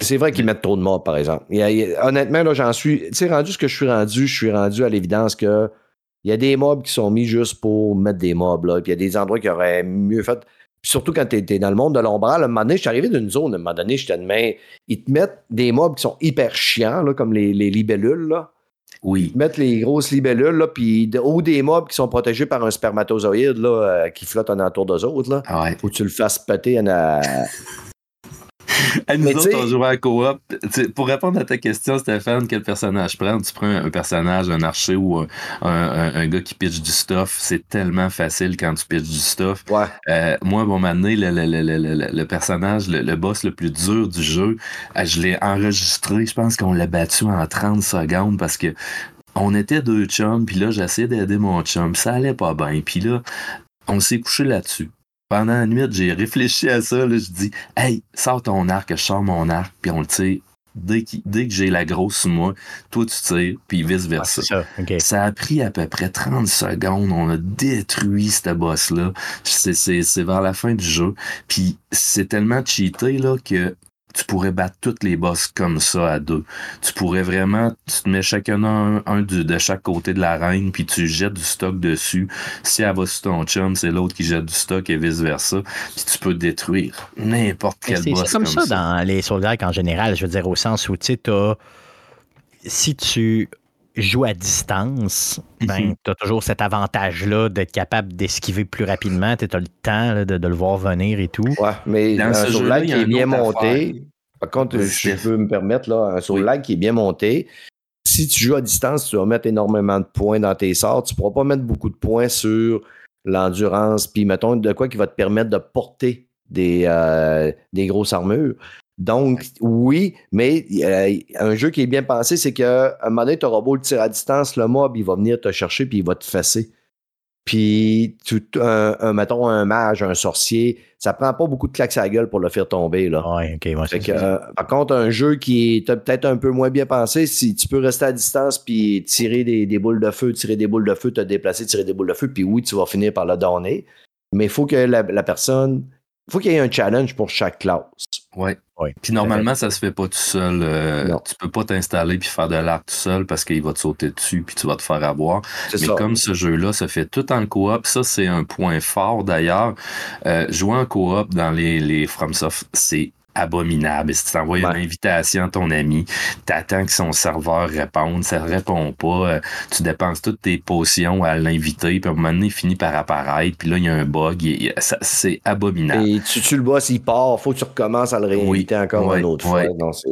C'est vrai qu'ils mettent trop de mobs, par exemple. honnêtement, là, j'en suis. Tu sais, rendu ce que je suis rendu, je suis rendu à l'évidence que il y a des mobs qui sont mis juste pour mettre des mobs, là. Puis il y a des endroits qui auraient mieux fait. surtout quand tu es, dans le monde de l'ombral, à un moment donné, je suis arrivé d'une zone, à un moment donné, je te demande, ils te mettent des mobs qui sont hyper chiants, là, comme les, les libellules, là. Oui. Ils te mettent les grosses libellules, là, puis, ou des mobs qui sont protégés par un spermatozoïde, là, euh, qui flotte en entour d'eux autres, là. Ah ouais. Faut que tu le fasses péter en, a nous autres, on jouait à coop. pour répondre à ta question, Stéphane, quel personnage prendre? Tu prends un personnage, un archer ou un, gars qui pitch du stuff. C'est tellement facile quand tu pitches du stuff. Ouais. Euh, moi, bon, maintenant, le, le, le, personnage, le, boss le plus dur du jeu, euh, je l'ai enregistré. Je pense qu'on l'a battu en 30 secondes parce que on était deux chums, puis là, j'essayais d'aider mon chum. Ça allait pas bien. Puis là, on s'est couché là-dessus pendant la nuit, j'ai réfléchi à ça. Là, je dis Hey, sors ton arc, je sors mon arc, puis on le tire. Dès, dès que j'ai la grosse sous moi, toi tu tires, puis vice-versa. ça. ça a pris à peu près 30 secondes. On a détruit ce boss-là. C'est vers la fin du jeu. Puis c'est tellement cheaté là, que tu pourrais battre toutes les boss comme ça à deux. Tu pourrais vraiment, tu te mets chacun un, de chaque côté de l'arène, puis tu jettes du stock dessus. Si elle va sur ton chum, c'est l'autre qui jette du stock et vice-versa. Puis tu peux détruire n'importe quel boss. C'est comme, ça, dans les soldats en général, je veux dire, au sens où tu sais, si tu joues à distance, ben, mhm. tu as toujours cet avantage-là d'être capable d'esquiver plus rapidement. Tu as le temps de, le voir venir et tout. Ouais, mais Dans un lag qui est bien monté, par contre, je peux me permettre, là, un soul lag qui est bien monté, si tu joues à distance, tu vas mettre énormément de points dans tes sorts. Tu ne pourras pas mettre beaucoup de points sur l'endurance, puis mettons de quoi qui va te permettre de porter des, euh, des grosses armures. Donc, oui, mais euh, un jeu qui est bien pensé, c'est qu'à un moment donné, tu auras beau le tir à distance, le mob, il va venir te chercher puis il va te fesser. Puis, tout, un, mettons, un mage, un sorcier, ça prend pas beaucoup de claques à la gueule pour le faire tomber. Là. Ouais, euh, par contre, un jeu qui est peut-être un peu moins bien pensé, si tu peux rester à distance puis tirer des, boules de feu, tirer des boules de feu, te déplacer, tirer des boules de feu, puis oui, tu vas finir par le donner. Mais il faut que la, la personne, il faut qu'il y ait un challenge pour chaque classe. Ouais. Puis normalement, ça se fait pas tout seul. Euh, tu peux pas t'installer puis faire de l'arc tout seul parce qu'il va te sauter dessus puis tu vas te faire avoir. Mais comme ce jeu-là se fait tout en coop, ça c'est un point fort d'ailleurs. Euh, jouer en coop dans les, les FromSoft, c'est abominable. Si tu t'envoies une invitation à ton ami, t'attends que son serveur réponde, ça répond pas, euh, tu dépenses toutes tes potions à l'inviter, puis à un moment donné, il finit par apparaître, puis là, il y a un bug, c'est abominable. Et tu, tu le bosses, il part, faut que tu recommences à le réinviter encore une autre fois.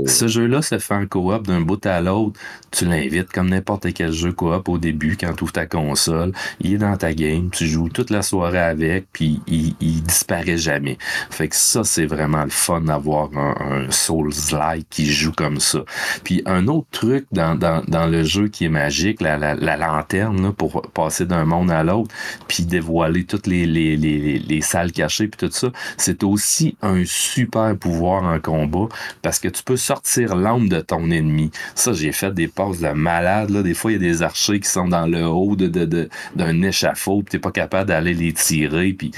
Ce jeu-là se fait en coop d'un bout à l'autre, tu l'invites comme n'importe quel jeu coop au début, quand tu ouvres ta console, il est dans ta game, tu joues toute la soirée avec, puis il, il disparaît jamais. Fait que ça, c'est vraiment le fun d'avoir un, Souls-like qui joue comme ça. Puis un autre truc dans, dans, le jeu qui est magique, la, la, lanterne pour passer d'un monde à l'autre, puis dévoiler toutes les, les, les, les salles cachées, puis tout ça, c'est aussi un super pouvoir en combat parce que tu peux sortir l'âme de ton ennemi. Ça, j'ai fait des passes de malade. Là. Des fois, il y a des archers qui sont dans le haut de, de, d'un échafaud, puis t'es pas capable d'aller les tirer, puis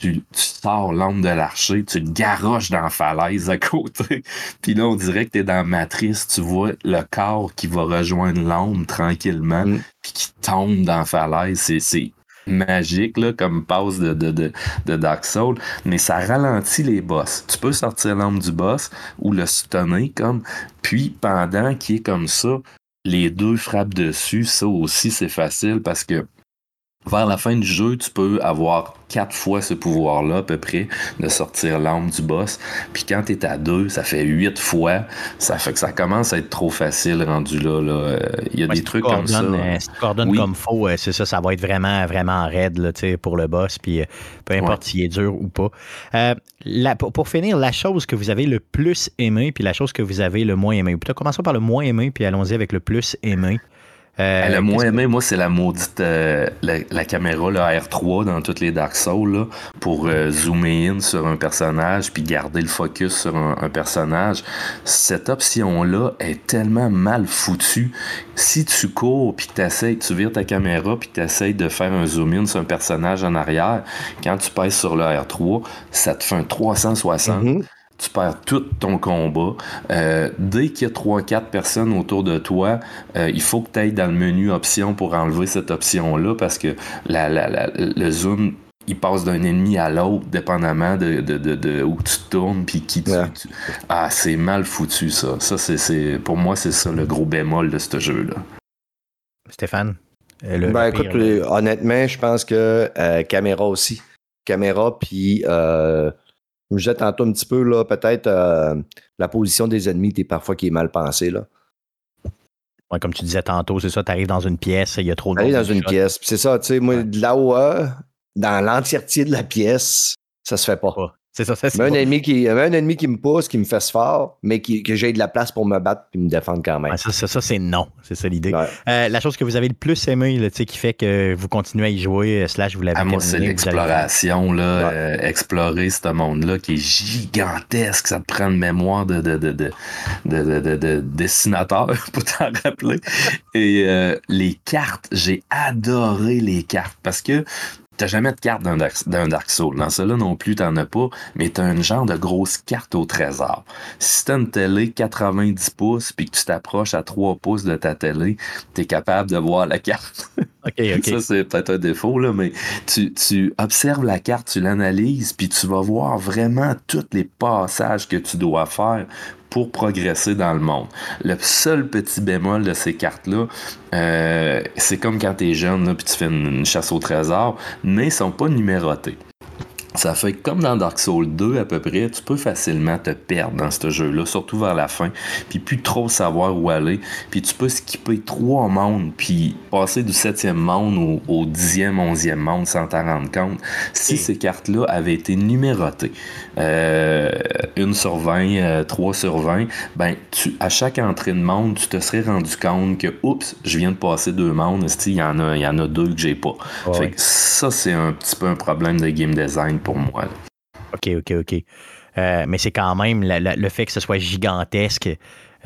tu, tu sors l'âme de l'archer, tu te garoches dans la falaise à côté. Puis là, on dirait que tu es dans la matrice, tu vois le corps qui va rejoindre l'ombre tranquillement, mm. puis qui tombe dans la falaise. C'est magique là, comme passe de, de, de, Dark Souls, mais ça ralentit les boss. Tu peux sortir l'ombre du boss ou le stunner comme, puis pendant qu'il est comme ça, les deux frappent dessus. Ça aussi, c'est facile parce que vers la fin du jeu, tu peux avoir quatre fois ce pouvoir-là, à peu près, de sortir l'âme du boss. Puis quand tu es à deux, ça fait huit fois. Ça fait que ça commence à être trop facile rendu là. là. Il y a des trucs comme ça. Euh, si tu coordonnes comme faut, euh, c'est ça, ça va être vraiment, vraiment raide là, pour le boss. Puis euh, peu importe s'il est dur ou pas. pour, pour, finir, la chose que vous avez le plus aimé, puis la chose que vous avez le moins aimé. Plutôt commençons par le moins aimé, puis allons-y avec le plus aimé. Euh, le moins aimé, moi, c'est la maudite euh, la, caméra, le R3 dans toutes les Dark Souls, pour euh, zoomer in sur un personnage puis garder le focus sur un, personnage. Cette option-là est tellement mal foutue. Si tu cours puis que tu vires ta caméra puis que tu essaies de faire un zoom in sur un personnage en arrière, quand tu pèses sur le R3, ça te fait un 360 tu perds tout ton combat. Euh, dès qu'il y a 3-4 personnes autour de toi, euh, il faut que tu ailles dans le menu option pour enlever cette option-là parce que la, le zoom il passe d'un ennemi à l'autre, dépendamment de, de, où tu tournes, puis qui tu, Ah, c'est mal foutu, ça. Ça, c'est, pour moi, c'est ça le gros bémol de ce jeu-là. Stéphane? Euh, ben, écoute, honnêtement, je pense que caméra aussi. Caméra, puis je me disais tantôt un petit peu, là, peut-être euh, la position des ennemis es parfois qui est mal pensée. Là. comme tu disais tantôt, c'est ça, tu arrives dans une pièce, il y a trop de. Tu dans une pièce. C'est ça, tu sais, moi, de là-haut, dans l'entièreté de la pièce, ça se fait pas. C'est ça, c'est un, ennemi qui, un ennemi qui me pousse, qui me fait fort, mais qui, que j'ai de la place pour me battre et me défendre quand même. ça, ça, c'est non. C'est ça l'idée. Euh, la chose que vous avez le plus aimé, là, qui fait que vous continuez à y jouer, euh, slash, vous l'avez ah, Moi, c'est l'exploration, là, euh, explorer ce monde-là qui est gigantesque. Ça te prend une mémoire de, de, de, de, de dessinateur, pour t'en rappeler. Et les cartes, j'ai adoré les cartes parce que T'as jamais de carte d'un Dark, Soul. Dans cela non plus, t'en as pas, mais t'as une genre de grosse carte au trésor. Si t'as une télé 90 pouces puis que tu t'approches à 3 pouces de ta télé, t'es capable de voir la carte. Ça, c'est peut-être un défaut, là, mais tu, tu observes la carte, tu l'analyses, puis tu vas voir vraiment tous les passages que tu dois faire pour progresser dans le monde. Le seul petit bémol de ces cartes-là, euh, c'est comme quand tu es jeune, puis tu fais une, chasse au trésor, mais ils sont pas numérotées. Ça fait comme dans Dark Souls 2 à peu près, tu peux facilement te perdre dans ce jeu-là, surtout vers la fin, puis plus trop savoir où aller, puis tu peux skipper trois mondes, puis passer du septième monde au, dixième, onzième monde sans t'en rendre compte. Si ces cartes-là avaient été numérotées, euh, une sur 20, euh, trois sur 20, ben tu, à chaque entrée de monde, tu te serais rendu compte que, oups, je viens de passer deux mondes, il y en a, il y en a deux que j'ai pas. Fait que ça, c'est un petit peu un problème de game design pour moi. OK, OK, OK. Euh, mais c'est quand même le fait que ce soit gigantesque.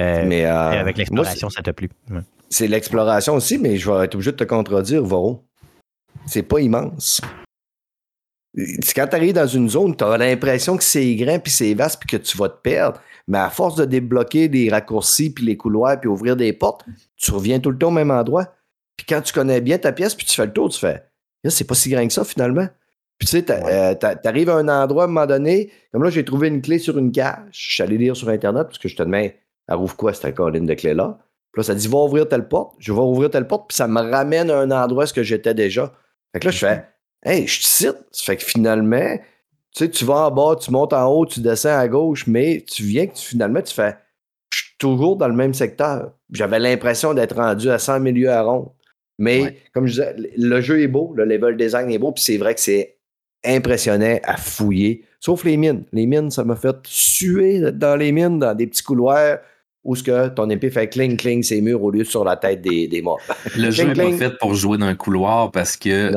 Euh, mais euh, avec l'exploration, ça t'a plu. C'est l'exploration aussi, mais je vais être obligé de te contredire, Voro. C'est pas immense. Quand tu arrives dans une zone, tu as l'impression que c'est grand, puis c'est vaste, puis que tu vas te perdre. Mais à force de débloquer les raccourcis, puis les couloirs, puis ouvrir des portes, tu reviens tout le temps au même endroit. Puis quand tu connais bien ta pièce, puis tu fais le tour, tu fais c'est pas si grand que ça finalement. Puis tu sais, euh, t'arrives à un endroit à un moment donné, comme là, j'ai trouvé une clé sur une cage. Je suis allé lire sur Internet parce que je te demande, elle ouvre quoi cette colline de clé-là? Puis là, ça dit, va ouvrir telle porte. Je vais ouvrir telle porte, puis ça me ramène à un endroit où j'étais déjà. Fait que là, je fais, hey, je te cite. Ça fait que finalement, tu sais, tu vas en bas, tu montes en haut, tu descends à gauche, mais tu viens que finalement, tu fais, je suis toujours dans le même secteur. J'avais l'impression d'être rendu à 100 milieux à rond. Mais comme je disais, le jeu est beau, le level design est beau, puis c'est vrai que c'est impressionnant à fouiller. Sauf les mines. Les mines, ça m'a fait suer dans les mines, dans des petits couloirs où ce que ton épée fait cling cling ces murs au lieu de sur la tête des, des morts. Le jeu n'est pas fait pour jouer dans un couloir parce que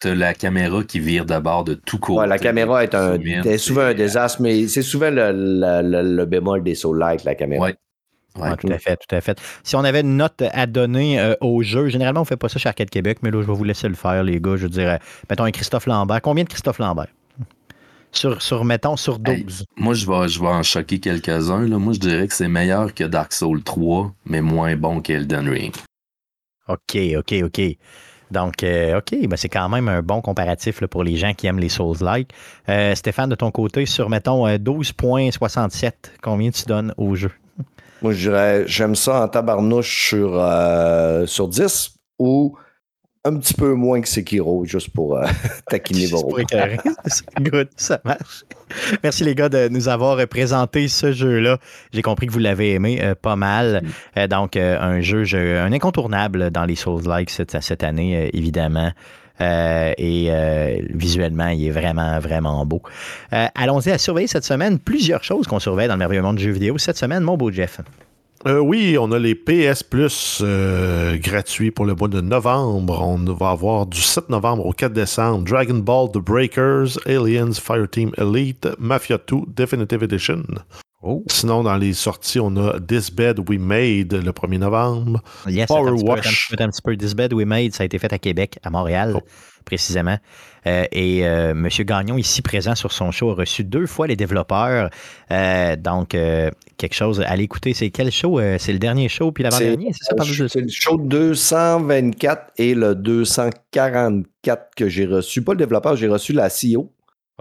tu as la caméra qui vire de bord de tout côté. Ouais, la caméra est, un, souvent un désastre, mais c'est souvent le, le, bémol des soul like la caméra. Ouais. Ouais, tout à fait, tout à fait. Si on avait une note à donner euh, au jeu, généralement, on ne fait pas ça chez Arcade Québec, mais là, je vais vous laisser le faire, les gars. Je dirais, mettons un Christophe Lambert. Combien de Christophe Lambert? Sur, sur mettons, sur 12. moi, je vais, je vais en choquer quelques-uns. Moi, je dirais que c'est meilleur que Dark Souls 3, mais moins bon qu'Elden Ring. OK, OK, OK. Donc, euh, OK, ben c'est quand même un bon comparatif pour les gens qui aiment les Souls-like. Euh, Stéphane, de ton côté, sur, mettons, 12.67, combien tu donnes au jeu? Moi, je dirais, j'aime ça en tabarnouche sur, euh, sur 10 ou un petit peu moins que Sekiro, juste pour euh, taquiner vos Good, ça marche. Merci les gars de nous avoir présenté ce jeu-là. J'ai compris que vous l'avez aimé euh, pas mal. Mm. donc, un jeu, un incontournable dans les Souls-like cette, cette année, évidemment. Et visuellement, il est vraiment, vraiment beau. allons-y à surveiller cette semaine plusieurs choses qu'on surveille dans le merveilleux monde du jeu vidéo. Cette semaine, mon beau Jeff. Euh, oui, on a les PS Plus euh, gratuits pour le mois de novembre. On va avoir du 7 novembre au 4 décembre Dragon Ball The Breakers, Aliens Fireteam Elite, Mafia 2 Definitive Edition. Oh. Sinon, dans les sorties, on a This Bed We Made le 1er novembre. Yes, Power Wash. un, petit peu This Bed We Made, ça a été fait à Québec, à Montréal, oh. précisément. Euh, et euh, M. Gagnon, ici présent sur son show, a reçu deux fois les développeurs. Euh, donc, quelque chose à l'écouter. C'est quel show C'est le dernier show, puis l'avant-dernier C'est ça, C'est le show 224 et le 244 que j'ai reçu. Pas le développeur, j'ai reçu la CEO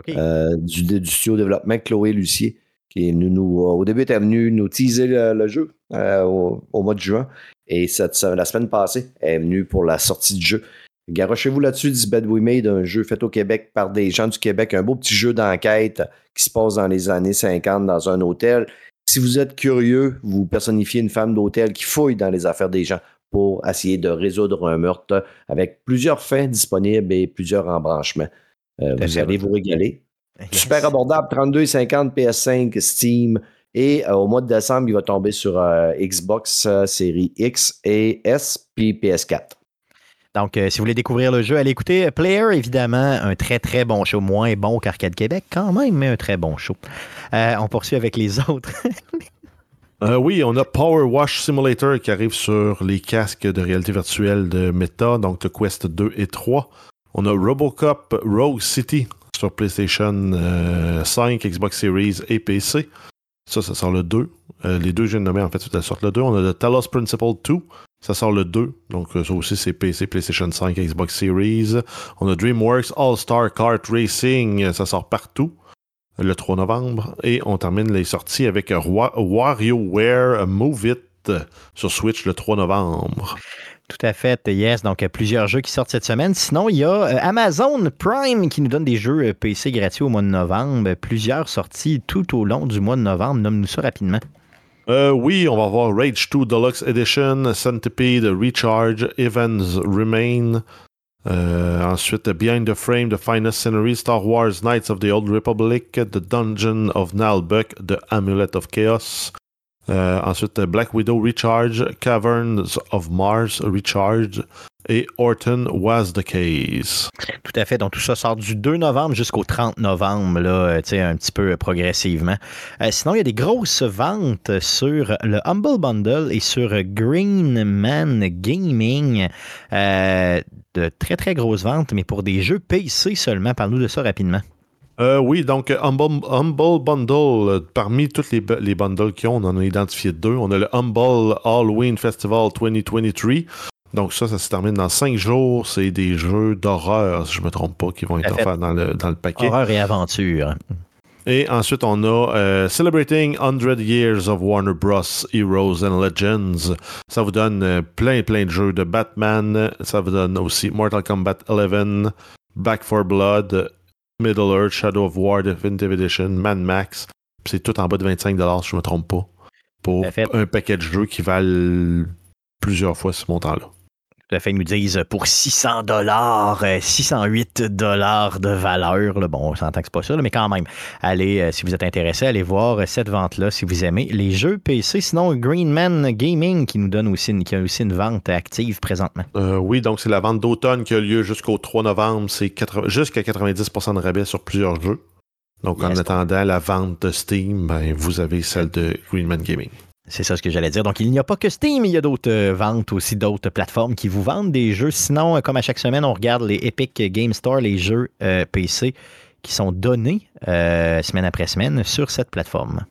du, du, studio développement, Chloé Lucier, qui nous, nous, au début était venue nous teaser le, jeu au, mois de juin. Et cette, la semaine passée, elle est venue pour la sortie du jeu. Garochez-vous là-dessus, This Bad We Made, un jeu fait au Québec par des gens du Québec, un beau petit jeu d'enquête qui se passe dans les années 50 dans un hôtel. Si vous êtes curieux, vous personnifiez une femme d'hôtel qui fouille dans les affaires des gens pour essayer de résoudre un meurtre avec plusieurs fins disponibles et plusieurs embranchements. Euh, vous allez vous régaler. Super abordable, 32,50 PS5, Steam. Et euh, au mois de décembre, il va tomber sur euh, Xbox série X et S, puis PS4. Donc, euh, si vous voulez découvrir le jeu, allez écouter Player, évidemment, un très très bon show, moins bon qu'Arcade Québec, quand même, mais un très bon show. Euh, on poursuit avec les autres. Euh, oui, on a Power Wash Simulator qui arrive sur les casques de réalité virtuelle de Meta, donc de Quest 2 et 3. On a Robocop Rogue City PlayStation 5, Xbox Series et PC. Ça, ça sort le 2. les deux, je viens de nommer en fait, ça sort le 2. On a The Talos Principle 2 ça sort le 2. Donc, euh, ça aussi, c'est PC, PlayStation 5, Xbox Series. On a DreamWorks All-Star Kart Racing. Ça sort partout le 3 novembre. Et on termine les sorties avec WarioWare Move It sur Switch le 3 novembre. Tout à fait, yes. Donc, plusieurs jeux qui sortent cette semaine. Sinon, il y a euh, Amazon Prime qui nous donne des jeux euh, PC gratuits au mois de novembre. Plusieurs sorties tout au long du mois de novembre. Nomme-nous ça rapidement. Euh, oui, on va voir Rage 2 Deluxe Edition, Centipede Recharge, Evans Remain. Euh, ensuite, Behind the Frame, The Finest Scenery, Star Wars Knights of the Old Republic, The Dungeon of Nalbuck, The Amulet of Chaos. Euh, ensuite, Black Widow Recharge, Caverns of Mars Recharge, et Orton was the case. Tout à fait. Donc, tout ça sort du 2 novembre jusqu'au 30 novembre, là, euh, un petit peu progressivement. Euh, sinon, il y a des grosses ventes sur le Humble Bundle et sur Green Man Gaming. De très, très grosses ventes, mais pour des jeux PC seulement. Parle-nous de ça rapidement. Oui, donc Humble, Humble Bundle, parmi tous les, les bundles qu'ils ont, on en a identifié deux. On a le Humble Halloween Festival 2023. Donc ça, ça se termine dans cinq jours. C'est des jeux d'horreur, si je ne me trompe pas, qui vont être offerts dans le, dans le paquet. Horreur et aventure. Et ensuite, on a euh, Celebrating 100 Years of Warner Bros. Heroes and Legends. Ça vous donne euh, plein, plein de jeux de Batman. Ça vous donne aussi Mortal Kombat 11, Back for Blood, Middle Earth, Shadow of War Definitive Edition, Mad Max. C'est tout en bas de 25 si je ne me trompe pas. Pour un paquet de jeux qui valent plusieurs fois ce montant-là. Tout à fait, ils nous disent pour 600 dollars, 608 dollars de valeur. Bon, on s'entend que c'est pas ça, mais quand même, allez, euh, si vous êtes intéressé, allez voir cette vente-là si vous aimez les jeux PC. Sinon, Greenman Gaming qui nous donne aussi une, qui a aussi une vente active présentement. Euh, oui, donc c'est la vente d'automne qui a lieu jusqu'au 3 novembre. C'est jusqu'à 90% de rabais sur plusieurs jeux. Donc, en attendant la vente de Steam, ben, vous avez celle de Greenman Gaming. C'est ça ce que j'allais dire. Donc, il n'y a pas que Steam, il y a d'autres euh, ventes aussi, d'autres plateformes qui vous vendent des jeux. Sinon, euh, comme à chaque semaine, on regarde les Epic Game Store, les jeux euh, PC qui sont donnés semaine après semaine sur cette plateforme.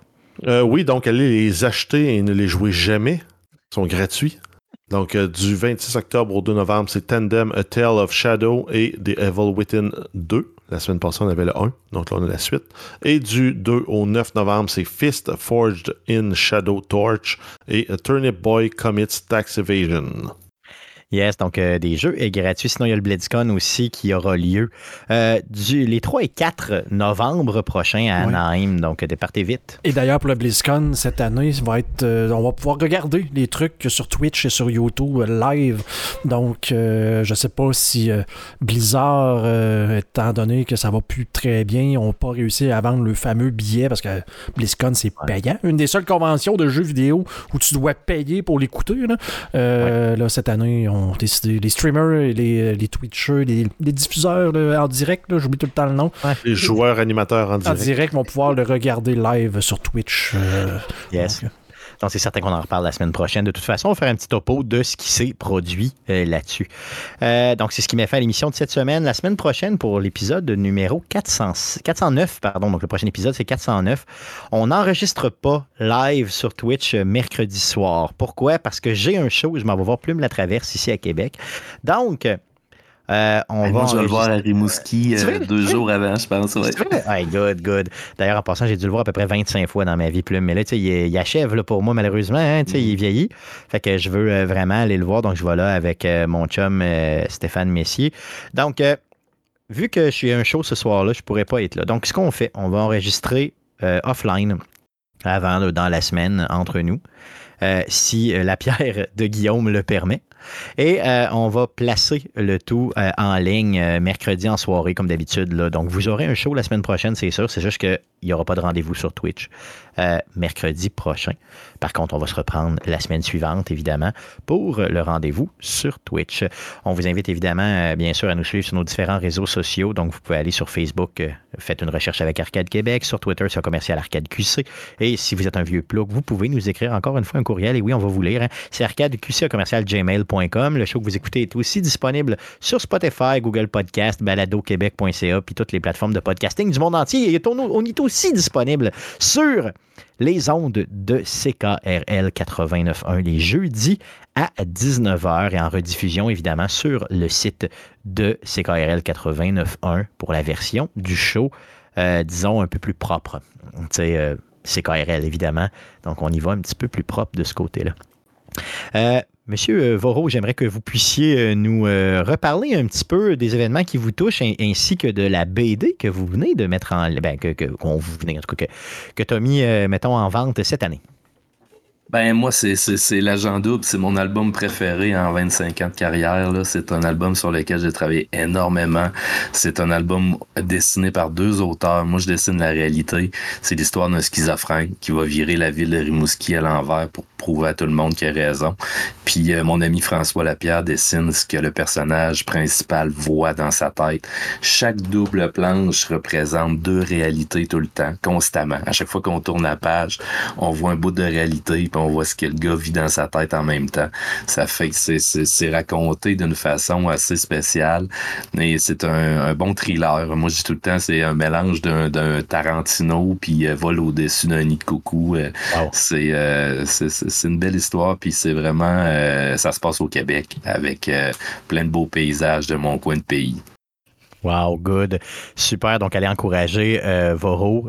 oui, donc allez les acheter et ne les jouer jamais. Ils sont gratuits. Donc, du 26 octobre au 2 novembre, c'est Tandem, A Tale of Shadow et The Evil Within 2. La semaine passée, on avait le 1, donc là, on a la suite. Et du 2 au 9 novembre, c'est Fist Forged in Shadow Torch et Turnip Boy Commits Tax Evasion. Yes, donc euh, des jeux est gratuits. Sinon, il y a le BlizzCon aussi qui aura lieu euh, du, les 3 et 4 novembre prochains à Anaheim. Donc, départez vite. Et d'ailleurs, pour le BlizzCon, cette année, va être, euh, on va pouvoir regarder les trucs sur Twitch et sur YouTube live. Donc, je sais pas si Blizzard, étant donné que ça va plus très bien, n'ont pas réussi à vendre le fameux billet parce que BlizzCon, c'est payant. Une des seules conventions de jeux vidéo où tu dois payer pour l'écouter. Là. là, cette année, on les streamers, les, les Twitchers, les, diffuseurs en direct, j'oublie tout le temps le nom. Les joueurs animateurs en direct. En direct vont pouvoir le regarder live sur Twitch. Euh, yes. Donc, c'est certain qu'on en reparle la semaine prochaine. De toute façon, on va faire un petit topo de ce qui s'est produit euh, là-dessus. Euh, donc, c'est ce qui m'a fait l'émission de cette semaine. La semaine prochaine, pour l'épisode numéro 400, 409, pardon, donc le prochain épisode, c'est 409, on n'enregistre pas live sur Twitch euh, mercredi soir. Pourquoi? Parce que j'ai un show, je m'en vais voir Plume la Traverse ici à Québec. Donc, euh, on va je vais le voir à Rimouski euh, deux jours avant, je pense. Ouais. good, good. D'ailleurs, en passant, j'ai dû le voir à peu près 25 fois dans ma vie, Plume. Mais là, il, il achève là, pour moi, malheureusement. Hein, Il est mm. vieilli. Fait que je veux euh, vraiment aller le voir. Donc, je vais là avec mon chum Stéphane Messier. Donc, vu que je suis un show ce soir-là, je ne pourrais pas être là. Donc, ce qu'on fait, on va enregistrer offline avant, dans la semaine, entre nous. si la pierre de Guillaume le permet. Et euh, on va placer le tout euh, en ligne euh, mercredi en soirée, comme d'habitude. Donc, vous aurez un show la semaine prochaine, c'est sûr. C'est juste qu'il n'y aura pas de rendez-vous sur Twitch mercredi prochain. Par contre, on va se reprendre la semaine suivante, évidemment, pour le rendez-vous sur Twitch. On vous invite évidemment, bien sûr, à nous suivre sur nos différents réseaux sociaux. Donc, vous pouvez aller sur Facebook, faites une recherche avec Arcade Québec, sur Twitter, sur Commercial Arcade QC. Et si vous êtes un vieux plug, vous pouvez nous écrire encore une fois un courriel. Et oui, on va vous lire. Hein. C'est arcadeqc commercial gmail le show que vous écoutez est aussi disponible sur Spotify, Google Podcast, baladoquebec.ca, puis toutes les plateformes de podcasting du monde entier. Et on est aussi disponible sur les ondes de CKRL 89.1 les jeudis à 19h et en rediffusion évidemment sur le site de CKRL 89.1 pour la version du show, euh, disons, un peu plus propre. euh, CKRL évidemment. Donc on y va un petit peu plus propre de ce côté-là. Euh, Monsieur euh, Voro, j'aimerais que vous puissiez euh, nous euh, reparler un petit peu des événements qui vous touchent ainsi que de la BD que vous venez de mettre en ben, que, vous venez, en tout cas, que, que mettons, en vente cette année. Ben moi, c'est, L'Agent Double, c'est mon album préféré en 25 ans de carrière. C'est un album sur lequel j'ai travaillé énormément. C'est un album dessiné par deux auteurs. Moi, je dessine la réalité. C'est l'histoire d'un schizophrène qui va virer la ville de Rimouski à l'envers pour prouver à tout le monde qu'il a raison. Puis euh, mon ami François Lapierre dessine ce que le personnage principal voit dans sa tête. Chaque double planche représente deux réalités tout le temps, constamment. À chaque fois qu'on tourne la page, on voit un bout de réalité, on voit ce que le gars vit dans sa tête en même temps. Ça fait que c'est raconté d'une façon assez spéciale. Et c'est un, bon thriller. Moi, je dis tout le temps, c'est un mélange d'un Tarantino puis euh, vol au-dessus d'un nid de coucou. Euh, c'est c'est une belle histoire, puis c'est vraiment, euh, ça se passe au Québec avec euh, plein de beaux paysages de mon coin de pays. Wow, good. Super. Donc, allez encourager euh, Voro,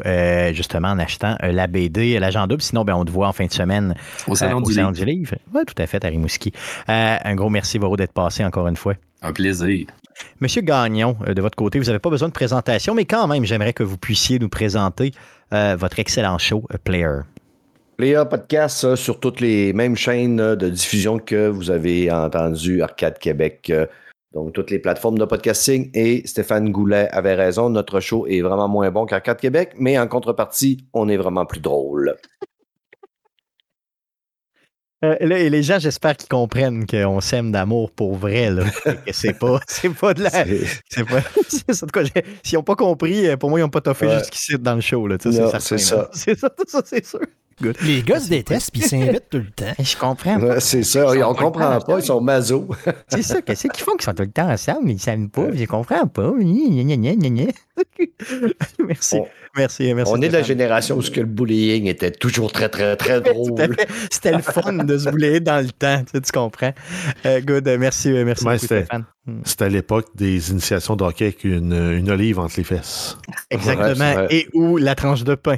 justement, en achetant la BD, l'agent double. Sinon, ben, on te voit en fin de semaine au Salon, du, livre. Oui, tout à fait, à Rimouski. un gros merci, Voro, d'être passé encore une fois. Un plaisir. Monsieur Gagnon, de votre côté, vous n'avez pas besoin de présentation, mais quand même, j'aimerais que vous puissiez nous présenter votre excellent show, Player. Player Podcast sur toutes les mêmes chaînes de diffusion que vous avez entendu Arcade Québec. Donc, toutes les plateformes de podcasting. Et Stéphane Goulet avait raison, notre show est vraiment moins bon qu'Arcade Québec, mais en contrepartie, on est vraiment plus drôle. Euh, et les gens, j'espère qu'ils comprennent qu'on s'aime d'amour pour vrai. Là. c'est pas, c'est pas de la. C'est pas. S'ils n'ont pas compris, pour moi, ils n'ont pas toffé ouais. jusqu'ici dans le show. Là, c'est ça. C'est ça, ça c'est sûr. Les gars se détestent puis ils s'invitent tout le temps. Je comprends. c'est ça. Ils on comprend pas. Ils sont maso. c'est ça. Qu'est-ce qu'ils font qu'ils sont tout le temps ensemble? Mais ils s'aiment pas? Je comprends pas. merci. merci. Merci. On est de la génération où le bullying était toujours très, très, très drôle. C'était le fun de se bouler dans le temps. Tu, comprends? Euh, good. Merci. Euh, merci beaucoup, Stéphane. Hmm. C'était à l'époque des initiations d'hockey avec une, une olive entre les fesses. Exactement. Et ou la tranche de pain.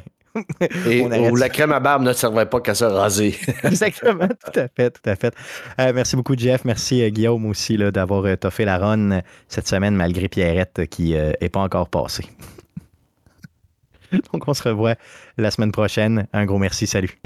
Et où la crème à barbe ne servait pas qu'à se raser. Exactement, tout à fait, tout à fait. Euh, merci beaucoup, Jeff. Merci, euh, Guillaume, aussi, d'avoir euh, toffé la run cette semaine, malgré Pierrette qui n'est pas encore passée. Donc, on se revoit la semaine prochaine. Un gros merci. Salut.